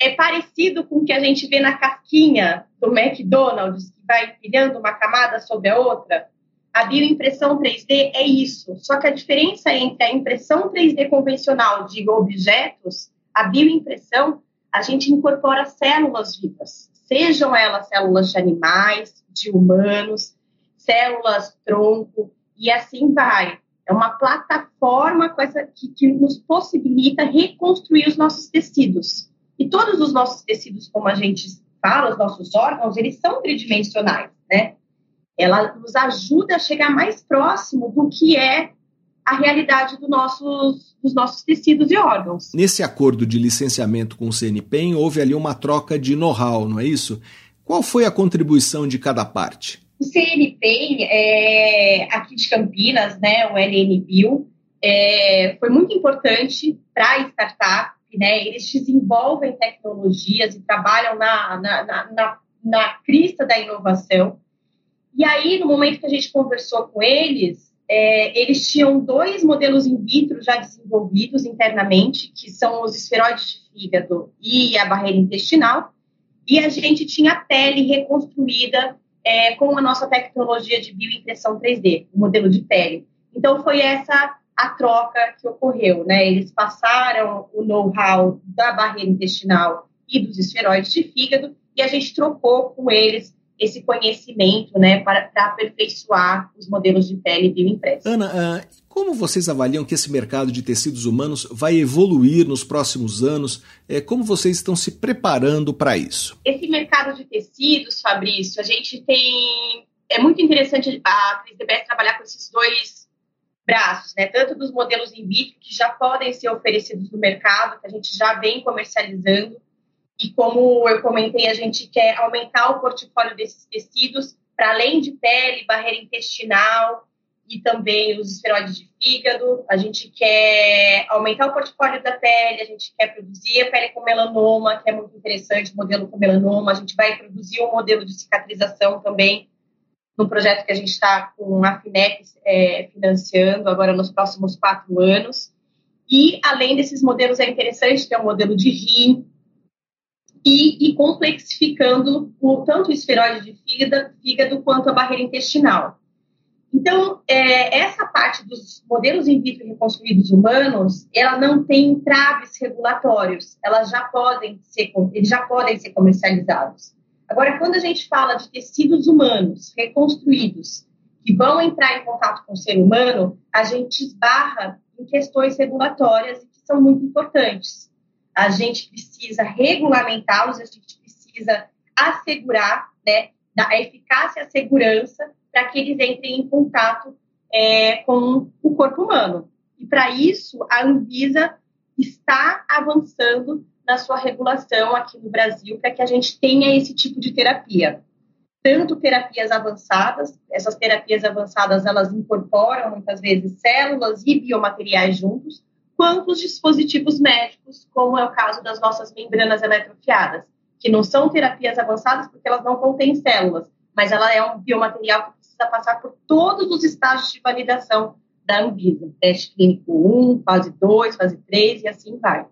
é parecido com o que a gente vê na casquinha do McDonald's, que vai empilhando uma camada sobre a outra. A bioimpressão 3D é isso. Só que a diferença entre a impressão 3D convencional de objetos, a bioimpressão, a gente incorpora células vivas, sejam elas células de animais, de humanos, células tronco, e assim vai. É uma plataforma essa, que, que nos possibilita reconstruir os nossos tecidos. E todos os nossos tecidos, como a gente fala, os nossos órgãos, eles são tridimensionais, né? Ela nos ajuda a chegar mais próximo do que é a realidade do nossos, dos nossos tecidos e órgãos. Nesse acordo de licenciamento com o CNPEM, houve ali uma troca de know-how, não é isso? Qual foi a contribuição de cada parte? O CNPEM, é, aqui de Campinas, né, o LNBio, é, foi muito importante para a startup, né? Eles desenvolvem tecnologias e trabalham na, na, na, na, na crista da inovação. E aí, no momento que a gente conversou com eles, é, eles tinham dois modelos in vitro já desenvolvidos internamente, que são os esferoides de fígado e a barreira intestinal, e a gente tinha a pele reconstruída é, com a nossa tecnologia de bioimpressão 3D, o modelo de pele. Então, foi essa a troca que ocorreu, né? Eles passaram o know-how da barreira intestinal e dos esferoides de fígado e a gente trocou com eles esse conhecimento, né, para, para aperfeiçoar os modelos de pele bioimpressos. Ana, uh, como vocês avaliam que esse mercado de tecidos humanos vai evoluir nos próximos anos? É, como vocês estão se preparando para isso? Esse mercado de tecidos, Fabrício, a gente tem é muito interessante a 3DBS trabalhar com esses dois braços, né? Tanto dos modelos in vitro que já podem ser oferecidos no mercado, que a gente já vem comercializando, e como eu comentei, a gente quer aumentar o portfólio desses tecidos para além de pele, barreira intestinal e também os esferoides de fígado. A gente quer aumentar o portfólio da pele, a gente quer produzir a pele com melanoma, que é muito interessante, modelo com melanoma. A gente vai produzir um modelo de cicatrização também num projeto que a gente está com a FINEP é, financiando agora nos próximos quatro anos. E, além desses modelos, é interessante ter um modelo de rim e, e complexificando o, tanto o esferoide de fígado, fígado quanto a barreira intestinal. Então, é, essa parte dos modelos in vitro reconstruídos humanos, ela não tem entraves regulatórios, elas já podem ser, eles já podem ser comercializados. Agora, quando a gente fala de tecidos humanos reconstruídos que vão entrar em contato com o ser humano, a gente esbarra em questões regulatórias que são muito importantes. A gente precisa regulamentá-los, a gente precisa assegurar né, a eficácia e a segurança para que eles entrem em contato é, com o corpo humano. E para isso, a Anvisa está avançando na sua regulação aqui no Brasil para que a gente tenha esse tipo de terapia. Tanto terapias avançadas, essas terapias avançadas elas incorporam muitas vezes células e biomateriais juntos, quanto os dispositivos médicos, como é o caso das nossas membranas eletrofiadas, que não são terapias avançadas porque elas não contêm células, mas ela é um biomaterial que precisa passar por todos os estágios de validação da Anvisa, teste clínico 1, fase 2, fase 3 e assim vai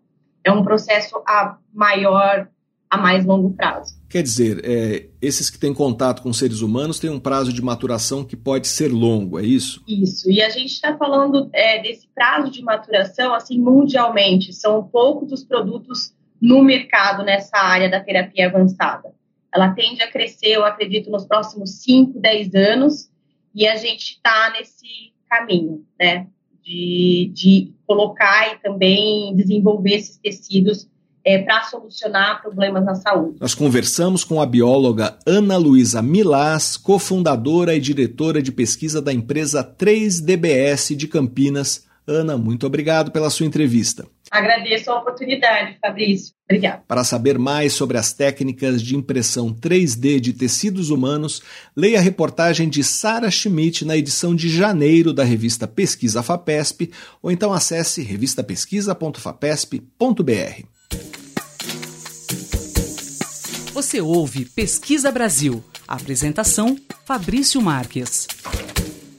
é um processo a maior, a mais longo prazo. Quer dizer, é, esses que têm contato com seres humanos têm um prazo de maturação que pode ser longo, é isso? Isso, e a gente está falando é, desse prazo de maturação assim mundialmente. São poucos os produtos no mercado nessa área da terapia avançada. Ela tende a crescer, eu acredito, nos próximos 5, 10 anos, e a gente está nesse caminho, né? de, de colocar e também desenvolver esses tecidos é, para solucionar problemas na saúde. Nós conversamos com a bióloga Ana Luísa Milás, cofundadora e diretora de pesquisa da empresa 3DBS de Campinas. Ana, muito obrigado pela sua entrevista. Agradeço a oportunidade, Fabrício. Obrigada. Para saber mais sobre as técnicas de impressão 3D de tecidos humanos, leia a reportagem de Sara Schmidt na edição de janeiro da revista Pesquisa FAPESP ou então acesse revistapesquisa.fapesp.br. Você ouve Pesquisa Brasil. apresentação Fabrício Marques.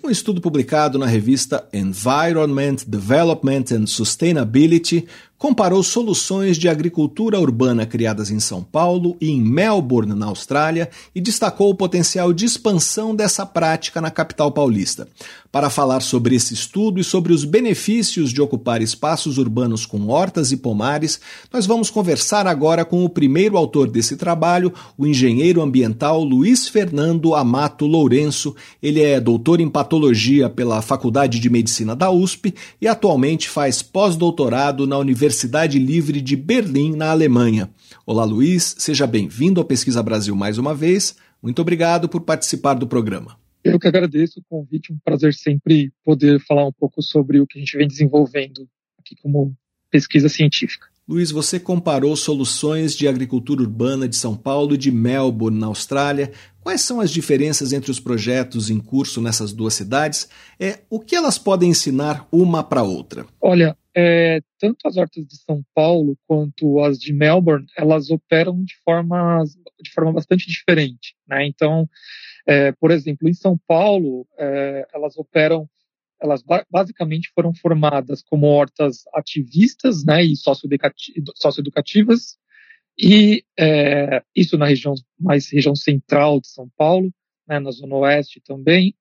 Um estudo publicado na revista Environment, Development and Sustainability comparou soluções de agricultura urbana criadas em São Paulo e em Melbourne, na Austrália, e destacou o potencial de expansão dessa prática na capital paulista. Para falar sobre esse estudo e sobre os benefícios de ocupar espaços urbanos com hortas e pomares, nós vamos conversar agora com o primeiro autor desse trabalho, o engenheiro ambiental Luiz Fernando Amato Lourenço. Ele é doutor em patologia pela Faculdade de Medicina da USP e atualmente faz pós-doutorado na Universidade Livre de Berlim, na Alemanha. Olá, Luiz, seja bem-vindo ao Pesquisa Brasil mais uma vez. Muito obrigado por participar do programa. Eu que agradeço o convite, um prazer sempre poder falar um pouco sobre o que a gente vem desenvolvendo aqui como pesquisa científica. Luiz, você comparou soluções de agricultura urbana de São Paulo e de Melbourne, na Austrália. Quais são as diferenças entre os projetos em curso nessas duas cidades? É, o que elas podem ensinar uma para outra? Olha, é, tanto as hortas de São Paulo quanto as de Melbourne, elas operam de forma, de forma bastante diferente. Né? Então, é, por exemplo, em São Paulo, é, elas operam, elas basicamente foram formadas como hortas ativistas né, e socioeducativas, e é, isso na região mais região central de São Paulo, né, na zona oeste também,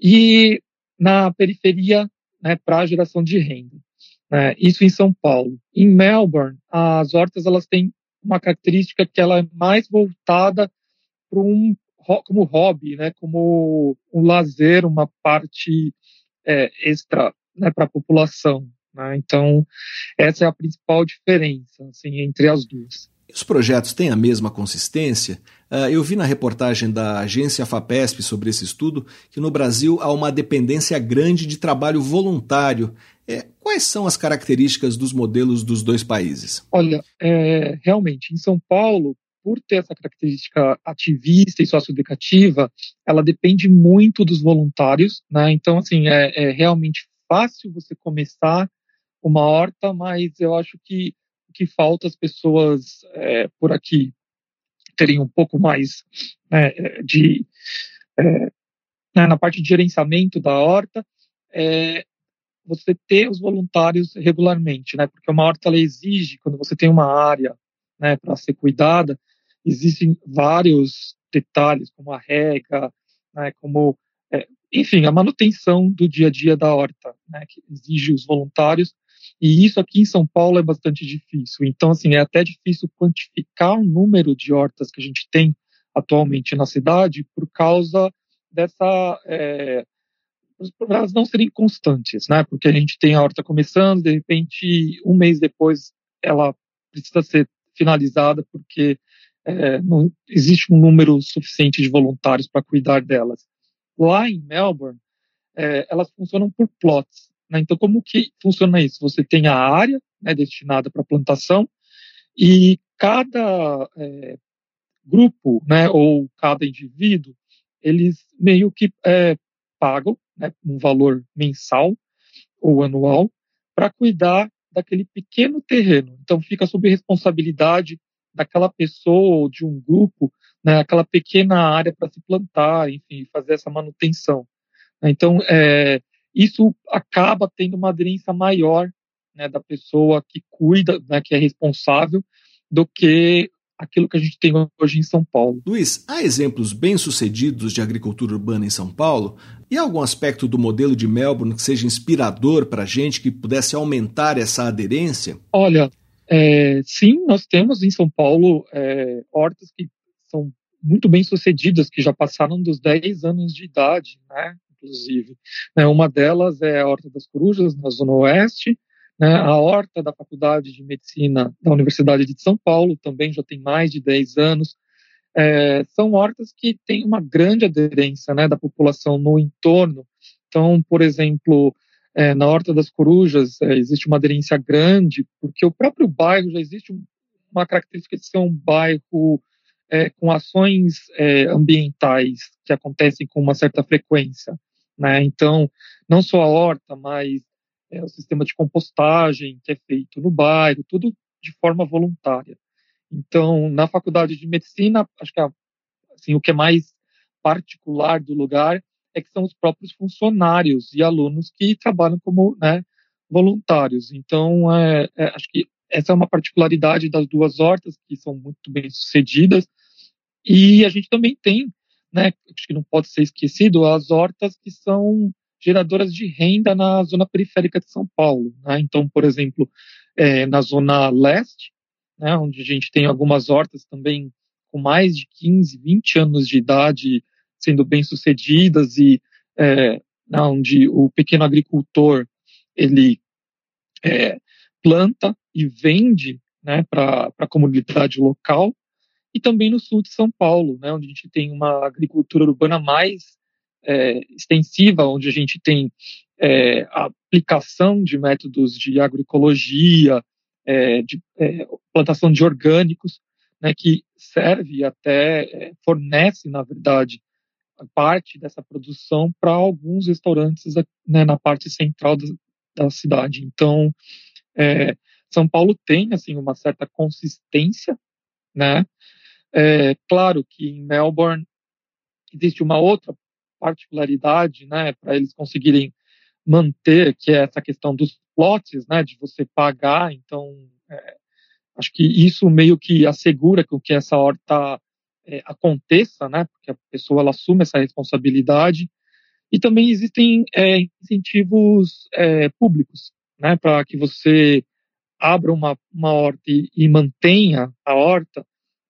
e na periferia né, para a geração de renda. Né, isso em São Paulo. Em Melbourne, as hortas elas têm uma característica que ela é mais voltada para um como hobby, né, como um lazer, uma parte é, extra né, para a população. Né? Então, essa é a principal diferença assim, entre as duas. Os projetos têm a mesma consistência? Uh, eu vi na reportagem da agência FAPESP sobre esse estudo que no Brasil há uma dependência grande de trabalho voluntário. É, quais são as características dos modelos dos dois países? Olha, é, realmente, em São Paulo, por ter essa característica ativista e socioeducativa, ela depende muito dos voluntários, né? Então, assim, é, é realmente fácil você começar uma horta, mas eu acho que que falta as pessoas é, por aqui terem um pouco mais né, de é, né, na parte de gerenciamento da horta, é você ter os voluntários regularmente, né? Porque uma horta ela exige quando você tem uma área né, para ser cuidada, existem vários detalhes, como a rega, né, como, é, enfim, a manutenção do dia a dia da horta, né, que exige os voluntários, e isso aqui em São Paulo é bastante difícil. Então, assim, é até difícil quantificar o número de hortas que a gente tem atualmente na cidade por causa dessa. É, elas não serem constantes, né? Porque a gente tem a horta começando, de repente, um mês depois, ela precisa ser finalizada porque é, não existe um número suficiente de voluntários para cuidar delas. Lá em Melbourne, é, elas funcionam por plots. Né? Então, como que funciona isso? Você tem a área né, destinada para plantação e cada é, grupo, né, ou cada indivíduo, eles meio que é, pagam né, um valor mensal ou anual para cuidar daquele pequeno terreno. Então, fica sob responsabilidade daquela pessoa ou de um grupo, né, aquela pequena área para se plantar, enfim, fazer essa manutenção. Então, é, isso acaba tendo uma aderência maior né, da pessoa que cuida, né, que é responsável, do que aquilo que a gente tem hoje em São Paulo. Luiz, há exemplos bem-sucedidos de agricultura urbana em São Paulo? E algum aspecto do modelo de Melbourne que seja inspirador para a gente, que pudesse aumentar essa aderência? Olha, é, sim, nós temos em São Paulo é, hortas que são muito bem sucedidas, que já passaram dos 10 anos de idade, né, inclusive. Né, uma delas é a Horta das Corujas, na Zona Oeste, né, a Horta da Faculdade de Medicina da Universidade de São Paulo, também já tem mais de 10 anos. É, são hortas que têm uma grande aderência né, da população no entorno. Então, por exemplo, é, na Horta das Corujas é, existe uma aderência grande, porque o próprio bairro já existe uma característica de ser um bairro é, com ações é, ambientais que acontecem com uma certa frequência. Né? Então, não só a horta, mas é, o sistema de compostagem que é feito no bairro, tudo de forma voluntária. Então, na faculdade de medicina, acho que assim, o que é mais particular do lugar é que são os próprios funcionários e alunos que trabalham como, né, voluntários. Então, é, é, acho que essa é uma particularidade das duas hortas, que são muito bem sucedidas. E a gente também tem, né, acho que não pode ser esquecido, as hortas que são geradoras de renda na zona periférica de São Paulo. Né? Então, por exemplo, é, na zona leste, né, onde a gente tem algumas hortas também com mais de 15, 20 anos de idade sendo bem sucedidas e é, onde o pequeno agricultor ele é, planta e vende né, para a comunidade local e também no sul de São Paulo, né, onde a gente tem uma agricultura urbana mais é, extensiva, onde a gente tem é, a aplicação de métodos de agroecologia, é, de é, plantação de orgânicos, né, que serve até, é, fornece, na verdade, parte dessa produção para alguns restaurantes né, na parte central da, da cidade. Então, é, São Paulo tem assim uma certa consistência, né? É, claro que em Melbourne existe uma outra particularidade, né, para eles conseguirem manter, que é essa questão dos plots, né, de você pagar. Então, é, acho que isso meio que assegura que essa horta é, aconteça, né, porque a pessoa ela assume essa responsabilidade. E também existem é, incentivos é, públicos, né, para que você abra uma, uma horta e, e mantenha a horta.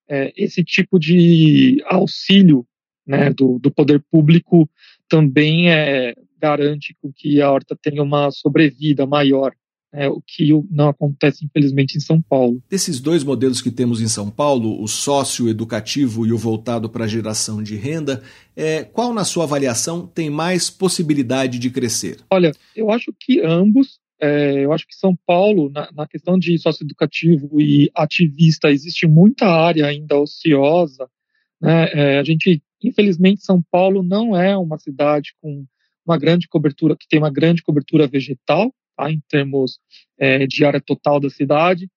É, esse tipo de auxílio né, do, do poder público também é, garante que a horta tenha uma sobrevida maior é, o que não acontece, infelizmente, em São Paulo. Desses dois modelos que temos em São Paulo, o sócio-educativo e o voltado para a geração de renda, é, qual, na sua avaliação, tem mais possibilidade de crescer? Olha, eu acho que ambos. É, eu acho que São Paulo, na, na questão de sócio-educativo e ativista, existe muita área ainda ociosa. Né? É, a gente, infelizmente, São Paulo não é uma cidade com uma grande cobertura, que tem uma grande cobertura vegetal, tá, em termos é, de área total da cidade,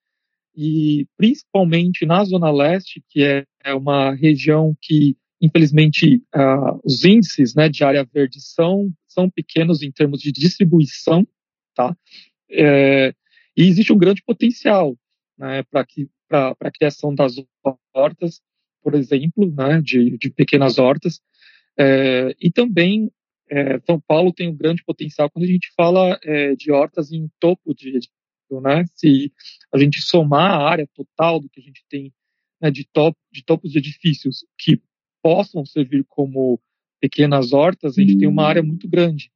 e principalmente na Zona Leste, que é, é uma região que, infelizmente, uh, os índices né, de área verde são, são pequenos em termos de distribuição, tá? É, e existe um grande potencial né, para a criação das hortas, por exemplo, né, de, de pequenas hortas, é, e também é, São Paulo tem um grande potencial quando a gente fala é, de hortas em topo de edifício, né? Se a gente somar a área total do que a gente tem né, de, top, de topos de edifícios que possam servir como pequenas hortas, a gente tem uma área muito grande,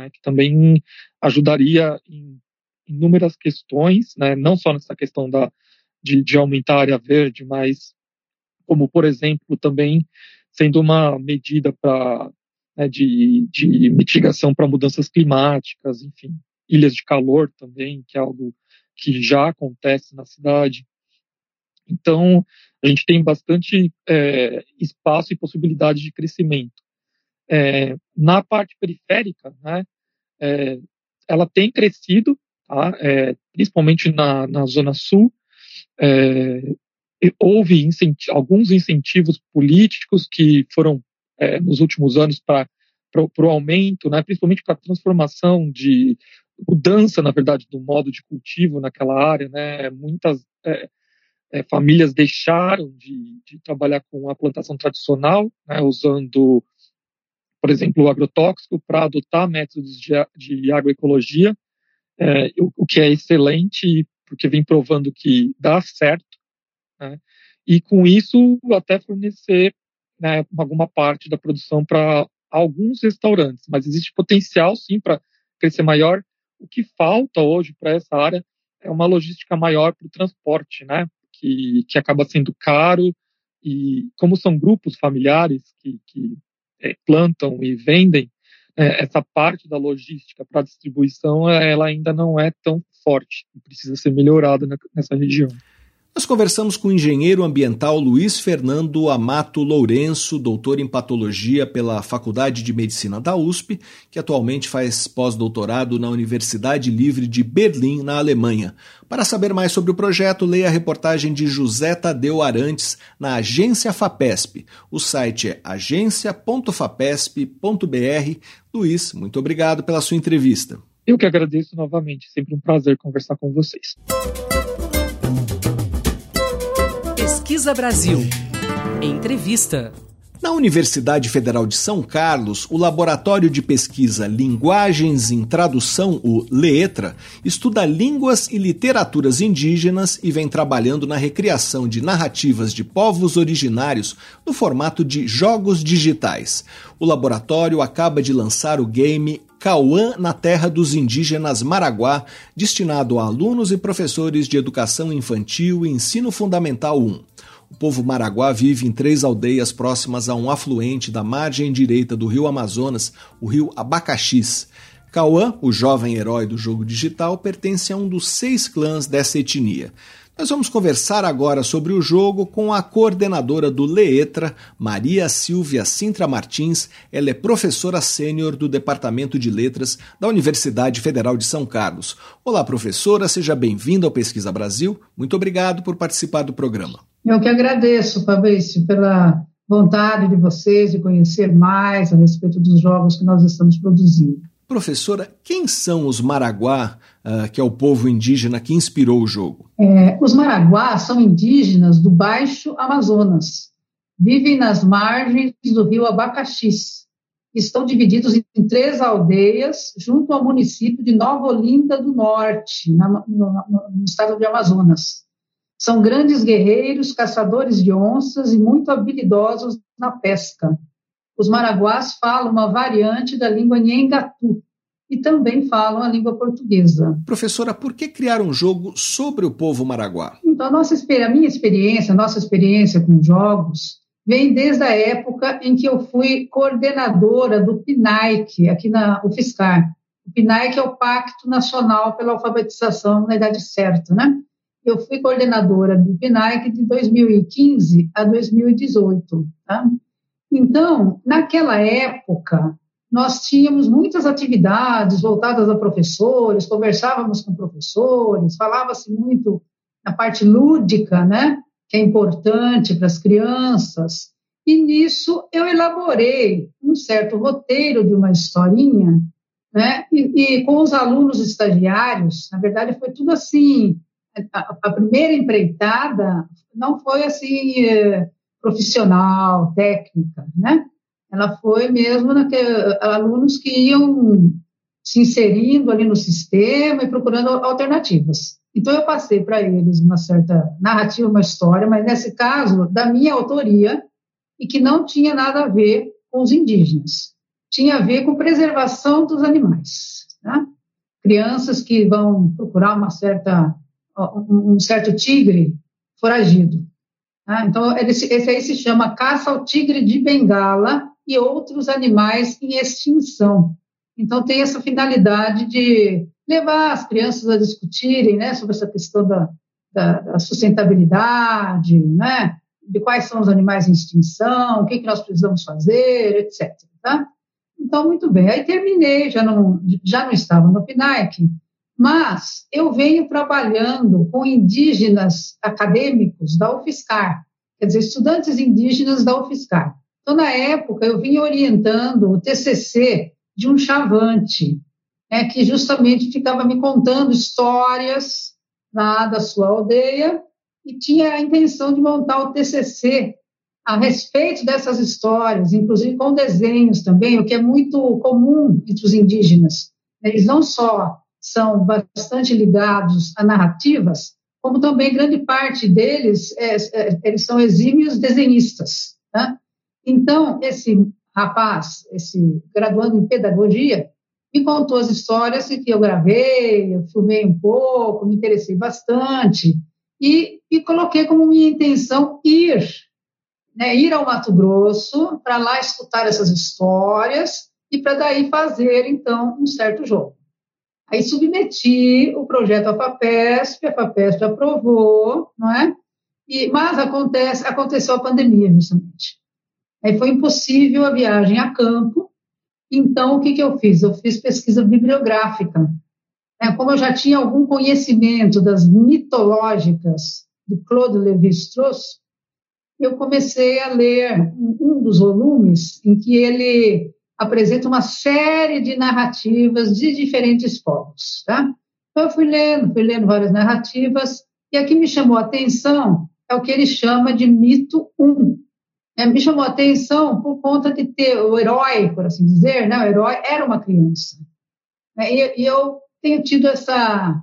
né, que também ajudaria em inúmeras questões, né, não só nessa questão da, de, de aumentar a área verde, mas como, por exemplo, também sendo uma medida para né, de, de mitigação para mudanças climáticas, enfim, ilhas de calor também, que é algo que já acontece na cidade. Então, a gente tem bastante é, espaço e possibilidade de crescimento. É, na parte periférica, né, é, ela tem crescido, tá, é, principalmente na, na Zona Sul. É, houve incenti alguns incentivos políticos que foram é, nos últimos anos para o aumento, né, principalmente para a transformação de mudança, na verdade, do modo de cultivo naquela área. Né, muitas é, é, famílias deixaram de, de, trabalhar com a plantação tradicional, né, usando, por exemplo, o agrotóxico para adotar métodos de, de agroecologia, é, o, o, que é excelente, porque vem provando que dá certo. Né, e com isso até fornecer né, alguma parte da produção para alguns restaurantes, mas existe potencial sim para crescer maior. O que falta hoje para essa área é uma logística maior para o transporte, né, que, que acaba sendo caro e como são grupos familiares que, que plantam e vendem, é, essa parte da logística para distribuição ela ainda não é tão forte e precisa ser melhorada nessa região. Nós conversamos com o engenheiro ambiental Luiz Fernando Amato Lourenço, doutor em patologia pela Faculdade de Medicina da USP, que atualmente faz pós-doutorado na Universidade Livre de Berlim, na Alemanha. Para saber mais sobre o projeto, leia a reportagem de José Tadeu Arantes na Agência FAPESP. O site é agência.fapesp.br. Luiz, muito obrigado pela sua entrevista. Eu que agradeço novamente, sempre um prazer conversar com vocês. Pesquisa Brasil. Entrevista. Na Universidade Federal de São Carlos, o Laboratório de Pesquisa Linguagens em Tradução, o LEETRA, estuda línguas e literaturas indígenas e vem trabalhando na recriação de narrativas de povos originários no formato de jogos digitais. O laboratório acaba de lançar o game Cauã na Terra dos Indígenas Maraguá, destinado a alunos e professores de educação infantil e ensino fundamental 1. O povo maraguá vive em três aldeias próximas a um afluente da margem direita do rio Amazonas, o rio Abacaxis. Cauã, o jovem herói do jogo digital, pertence a um dos seis clãs dessa etnia. Nós vamos conversar agora sobre o jogo com a coordenadora do Leetra, Maria Silvia Sintra Martins. Ela é professora sênior do Departamento de Letras da Universidade Federal de São Carlos. Olá, professora, seja bem-vinda ao Pesquisa Brasil. Muito obrigado por participar do programa. Eu que agradeço, Fabrício, pela vontade de vocês de conhecer mais a respeito dos jogos que nós estamos produzindo. Professora, quem são os Maraguá, uh, que é o povo indígena que inspirou o jogo? É, os Maraguá são indígenas do Baixo Amazonas. Vivem nas margens do rio Abacaxis. Estão divididos em três aldeias, junto ao município de Nova Olinda do Norte, na, no, no estado de Amazonas. São grandes guerreiros, caçadores de onças e muito habilidosos na pesca. Os maraguás falam uma variante da língua Nhengatu e também falam a língua portuguesa. Professora, por que criar um jogo sobre o povo maraguá? Então, a, nossa, a minha experiência, a nossa experiência com jogos, vem desde a época em que eu fui coordenadora do PNAIC, aqui na UFSCar. O PNAIC é o Pacto Nacional pela Alfabetização na Idade Certa, né? eu fui coordenadora do PNAEC de 2015 a 2018. Tá? Então, naquela época, nós tínhamos muitas atividades voltadas a professores, conversávamos com professores, falava-se muito na parte lúdica, né, que é importante para as crianças. E nisso eu elaborei um certo roteiro de uma historinha, né, e, e com os alunos estagiários, na verdade foi tudo assim, a, a primeira empreitada não foi assim é, profissional, técnica, né? Ela foi mesmo naquele, alunos que iam se inserindo ali no sistema e procurando alternativas. Então eu passei para eles uma certa narrativa, uma história, mas nesse caso da minha autoria e que não tinha nada a ver com os indígenas, tinha a ver com preservação dos animais. Né? Crianças que vão procurar uma certa um certo tigre foragido. Tá? Então, esse aí se chama Caça ao Tigre de Bengala e outros animais em extinção. Então, tem essa finalidade de levar as crianças a discutirem né, sobre essa questão da, da, da sustentabilidade, né, de quais são os animais em extinção, o que, que nós precisamos fazer, etc. Tá? Então, muito bem. Aí terminei, já não, já não estava no PNAEC, mas eu venho trabalhando com indígenas acadêmicos da UFSCar, quer dizer, estudantes indígenas da UFSCar. Então, na época, eu vinha orientando o TCC de um chavante, né, que justamente ficava me contando histórias lá da sua aldeia e tinha a intenção de montar o TCC a respeito dessas histórias, inclusive com desenhos também, o que é muito comum entre os indígenas. Eles não só são bastante ligados a narrativas, como também grande parte deles é, é, eles são exímios desenhistas. Né? Então, esse rapaz, esse graduando em pedagogia, me contou as histórias que eu gravei, eu filmei um pouco, me interessei bastante e, e coloquei como minha intenção ir, né, ir ao Mato Grosso para lá escutar essas histórias e para daí fazer então um certo jogo. Aí submeti o projeto à FAPESP, a FAPESP aprovou, não é? E, mas acontece, aconteceu a pandemia, justamente. Aí foi impossível a viagem a campo. Então, o que, que eu fiz? Eu fiz pesquisa bibliográfica. É, como eu já tinha algum conhecimento das mitológicas do Claude Lévi-Strauss, eu comecei a ler um, dos volumes em que ele apresenta uma série de narrativas de diferentes povos, tá? Então, eu fui lendo, fui lendo várias narrativas, e aqui me chamou a atenção é o que ele chama de mito 1. É, me chamou a atenção por conta de ter o herói, por assim dizer, né? o herói era uma criança. É, e, e, eu tenho tido essa,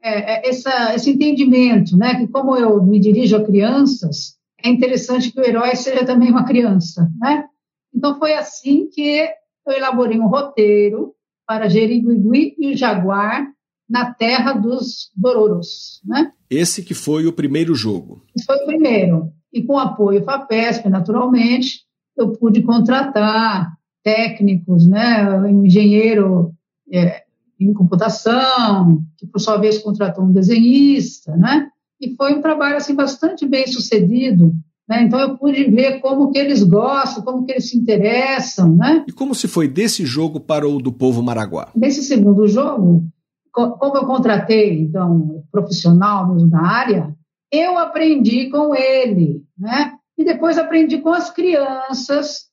é, é, essa, esse entendimento, né? que como eu me dirijo a crianças, é interessante que o herói seja também uma criança. Né? Então, foi assim que eu elaborei um roteiro para Jeriguigui e o Jaguar na terra dos Dororos. Né? Esse que foi o primeiro jogo. Esse foi o primeiro. E com apoio FAPESP, naturalmente, eu pude contratar técnicos, né? um engenheiro é, em computação, que por sua vez contratou um desenhista, né? E foi um trabalho assim bastante bem sucedido, né? Então eu pude ver como que eles gostam, como que eles se interessam, né? E como se foi desse jogo para o do povo Maraguá? Nesse segundo jogo, como eu contratei, então, profissional mesmo da área, eu aprendi com ele, né? E depois aprendi com as crianças,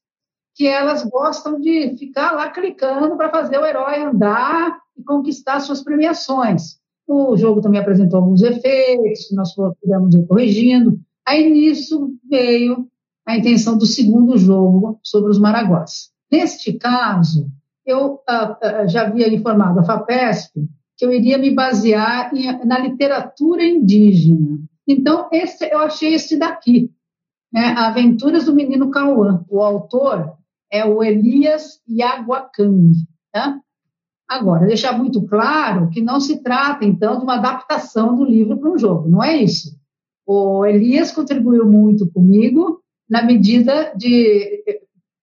que elas gostam de ficar lá clicando para fazer o herói andar e conquistar suas premiações. O jogo também apresentou alguns efeitos que nós ir corrigindo. Aí nisso veio a intenção do segundo jogo sobre os maraguás. Neste caso, eu uh, uh, já havia informado a FAPESP que eu iria me basear em, na literatura indígena. Então, esse, eu achei esse daqui, né? Aventuras do Menino Cauã. O autor é o Elias Yaguacang. Tá? Agora, deixar muito claro que não se trata, então, de uma adaptação do livro para um jogo, não é isso. O Elias contribuiu muito comigo na medida de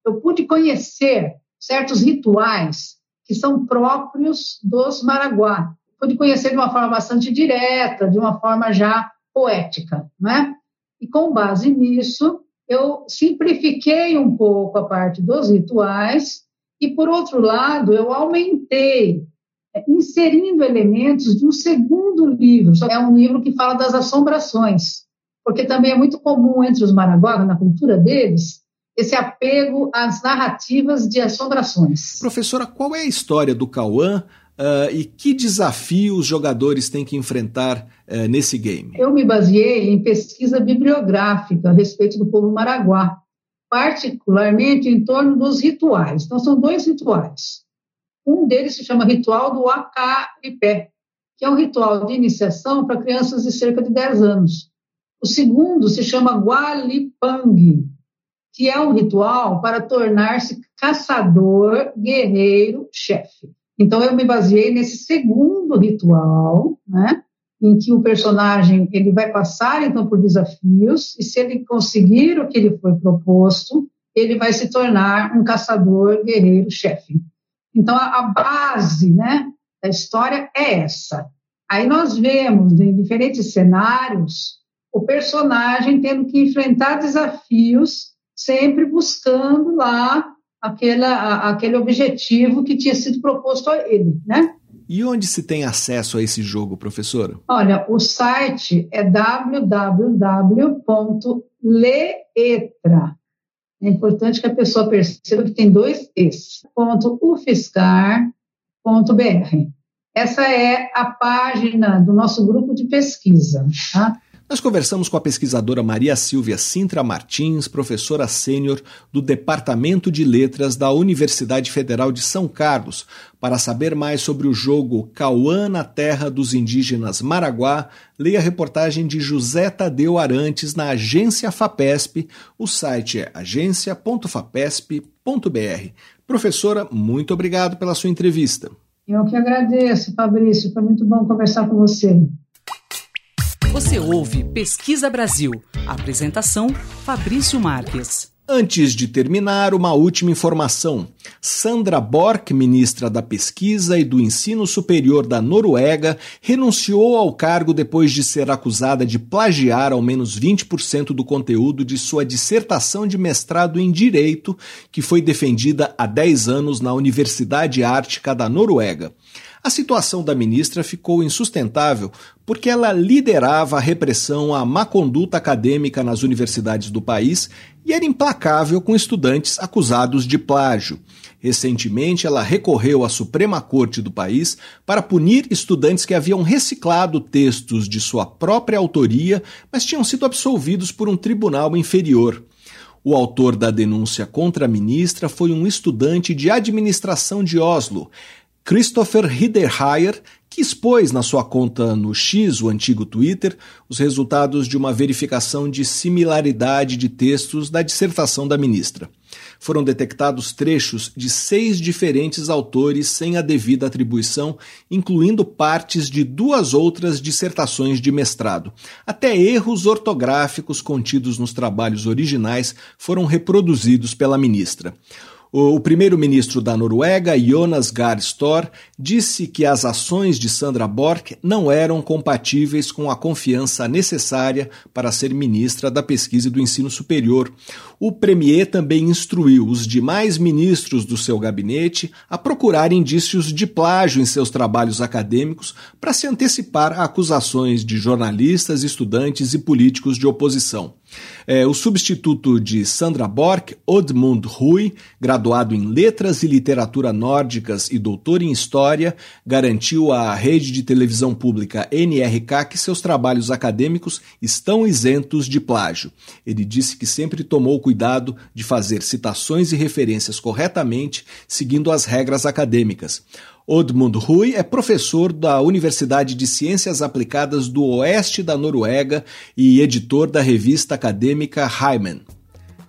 eu pude conhecer certos rituais que são próprios dos Maraguá. Pude conhecer de uma forma bastante direta, de uma forma já poética, né? E com base nisso, eu simplifiquei um pouco a parte dos rituais e, por outro lado, eu aumentei, é, inserindo elementos de um segundo livro. É um livro que fala das assombrações, porque também é muito comum entre os Maraguá, na cultura deles, esse apego às narrativas de assombrações. Professora, qual é a história do Cauã uh, e que desafio os jogadores têm que enfrentar uh, nesse game? Eu me baseei em pesquisa bibliográfica a respeito do povo maraguá, particularmente em torno dos rituais. Então, são dois rituais. Um deles se chama Ritual do Acaripé, que é um ritual de iniciação para crianças de cerca de 10 anos. O segundo se chama Gualipang, que é um ritual para tornar-se caçador, guerreiro, chefe. Então eu me baseei nesse segundo ritual, né, em que o personagem ele vai passar então por desafios e se ele conseguir o que ele foi proposto, ele vai se tornar um caçador, guerreiro, chefe. Então a, a base, né, da história é essa. Aí nós vemos em diferentes cenários o personagem tendo que enfrentar desafios sempre buscando lá aquela, aquele objetivo que tinha sido proposto a ele, né? E onde se tem acesso a esse jogo, professora? Olha, o site é www.leetra. É importante que a pessoa perceba que tem dois es. .ufscar.br. Essa é a página do nosso grupo de pesquisa. Tá? Nós conversamos com a pesquisadora Maria Silvia Sintra Martins, professora sênior do Departamento de Letras da Universidade Federal de São Carlos, para saber mais sobre o jogo Cauã na Terra dos Indígenas Maraguá. Leia a reportagem de José Tadeu Arantes na agência FAPESP. O site é agência.fapesp.br. Professora, muito obrigado pela sua entrevista. Eu que agradeço, Fabrício. Foi muito bom conversar com você. Você ouve Pesquisa Brasil. Apresentação: Fabrício Marques. Antes de terminar, uma última informação. Sandra Bork, ministra da Pesquisa e do Ensino Superior da Noruega, renunciou ao cargo depois de ser acusada de plagiar ao menos 20% do conteúdo de sua dissertação de mestrado em Direito, que foi defendida há 10 anos na Universidade Ártica da Noruega. A situação da ministra ficou insustentável porque ela liderava a repressão à má conduta acadêmica nas universidades do país e era implacável com estudantes acusados de plágio. Recentemente, ela recorreu à Suprema Corte do país para punir estudantes que haviam reciclado textos de sua própria autoria, mas tinham sido absolvidos por um tribunal inferior. O autor da denúncia contra a ministra foi um estudante de administração de Oslo, Christopher Hiderheier, que expôs na sua conta no X, o antigo Twitter, os resultados de uma verificação de similaridade de textos da dissertação da ministra. Foram detectados trechos de seis diferentes autores sem a devida atribuição, incluindo partes de duas outras dissertações de mestrado. Até erros ortográficos contidos nos trabalhos originais foram reproduzidos pela ministra. O primeiro-ministro da Noruega, Jonas Gahr Store, disse que as ações de Sandra Borch não eram compatíveis com a confiança necessária para ser ministra da Pesquisa e do Ensino Superior. O premier também instruiu os demais ministros do seu gabinete a procurar indícios de plágio em seus trabalhos acadêmicos para se antecipar a acusações de jornalistas, estudantes e políticos de oposição. É, o substituto de Sandra Borch, Odmund Rui, graduado em Letras e Literatura Nórdicas e doutor em História, garantiu à rede de televisão pública NRK que seus trabalhos acadêmicos estão isentos de plágio. Ele disse que sempre tomou cuidado de fazer citações e referências corretamente, seguindo as regras acadêmicas. Odmund Rui é professor da Universidade de Ciências Aplicadas do Oeste da Noruega e editor da revista acadêmica Hyman.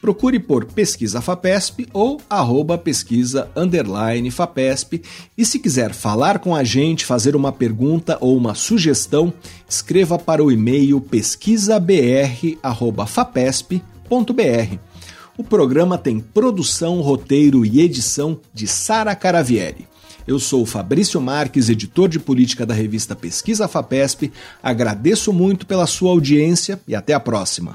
Procure por Pesquisa FAPESP ou arroba pesquisa underline FAPESP e se quiser falar com a gente, fazer uma pergunta ou uma sugestão, escreva para o e-mail pesquisabr.fapesp.br. O programa tem produção, roteiro e edição de Sara Caravieri. Eu sou Fabrício Marques, editor de política da revista Pesquisa FAPESP. Agradeço muito pela sua audiência e até a próxima.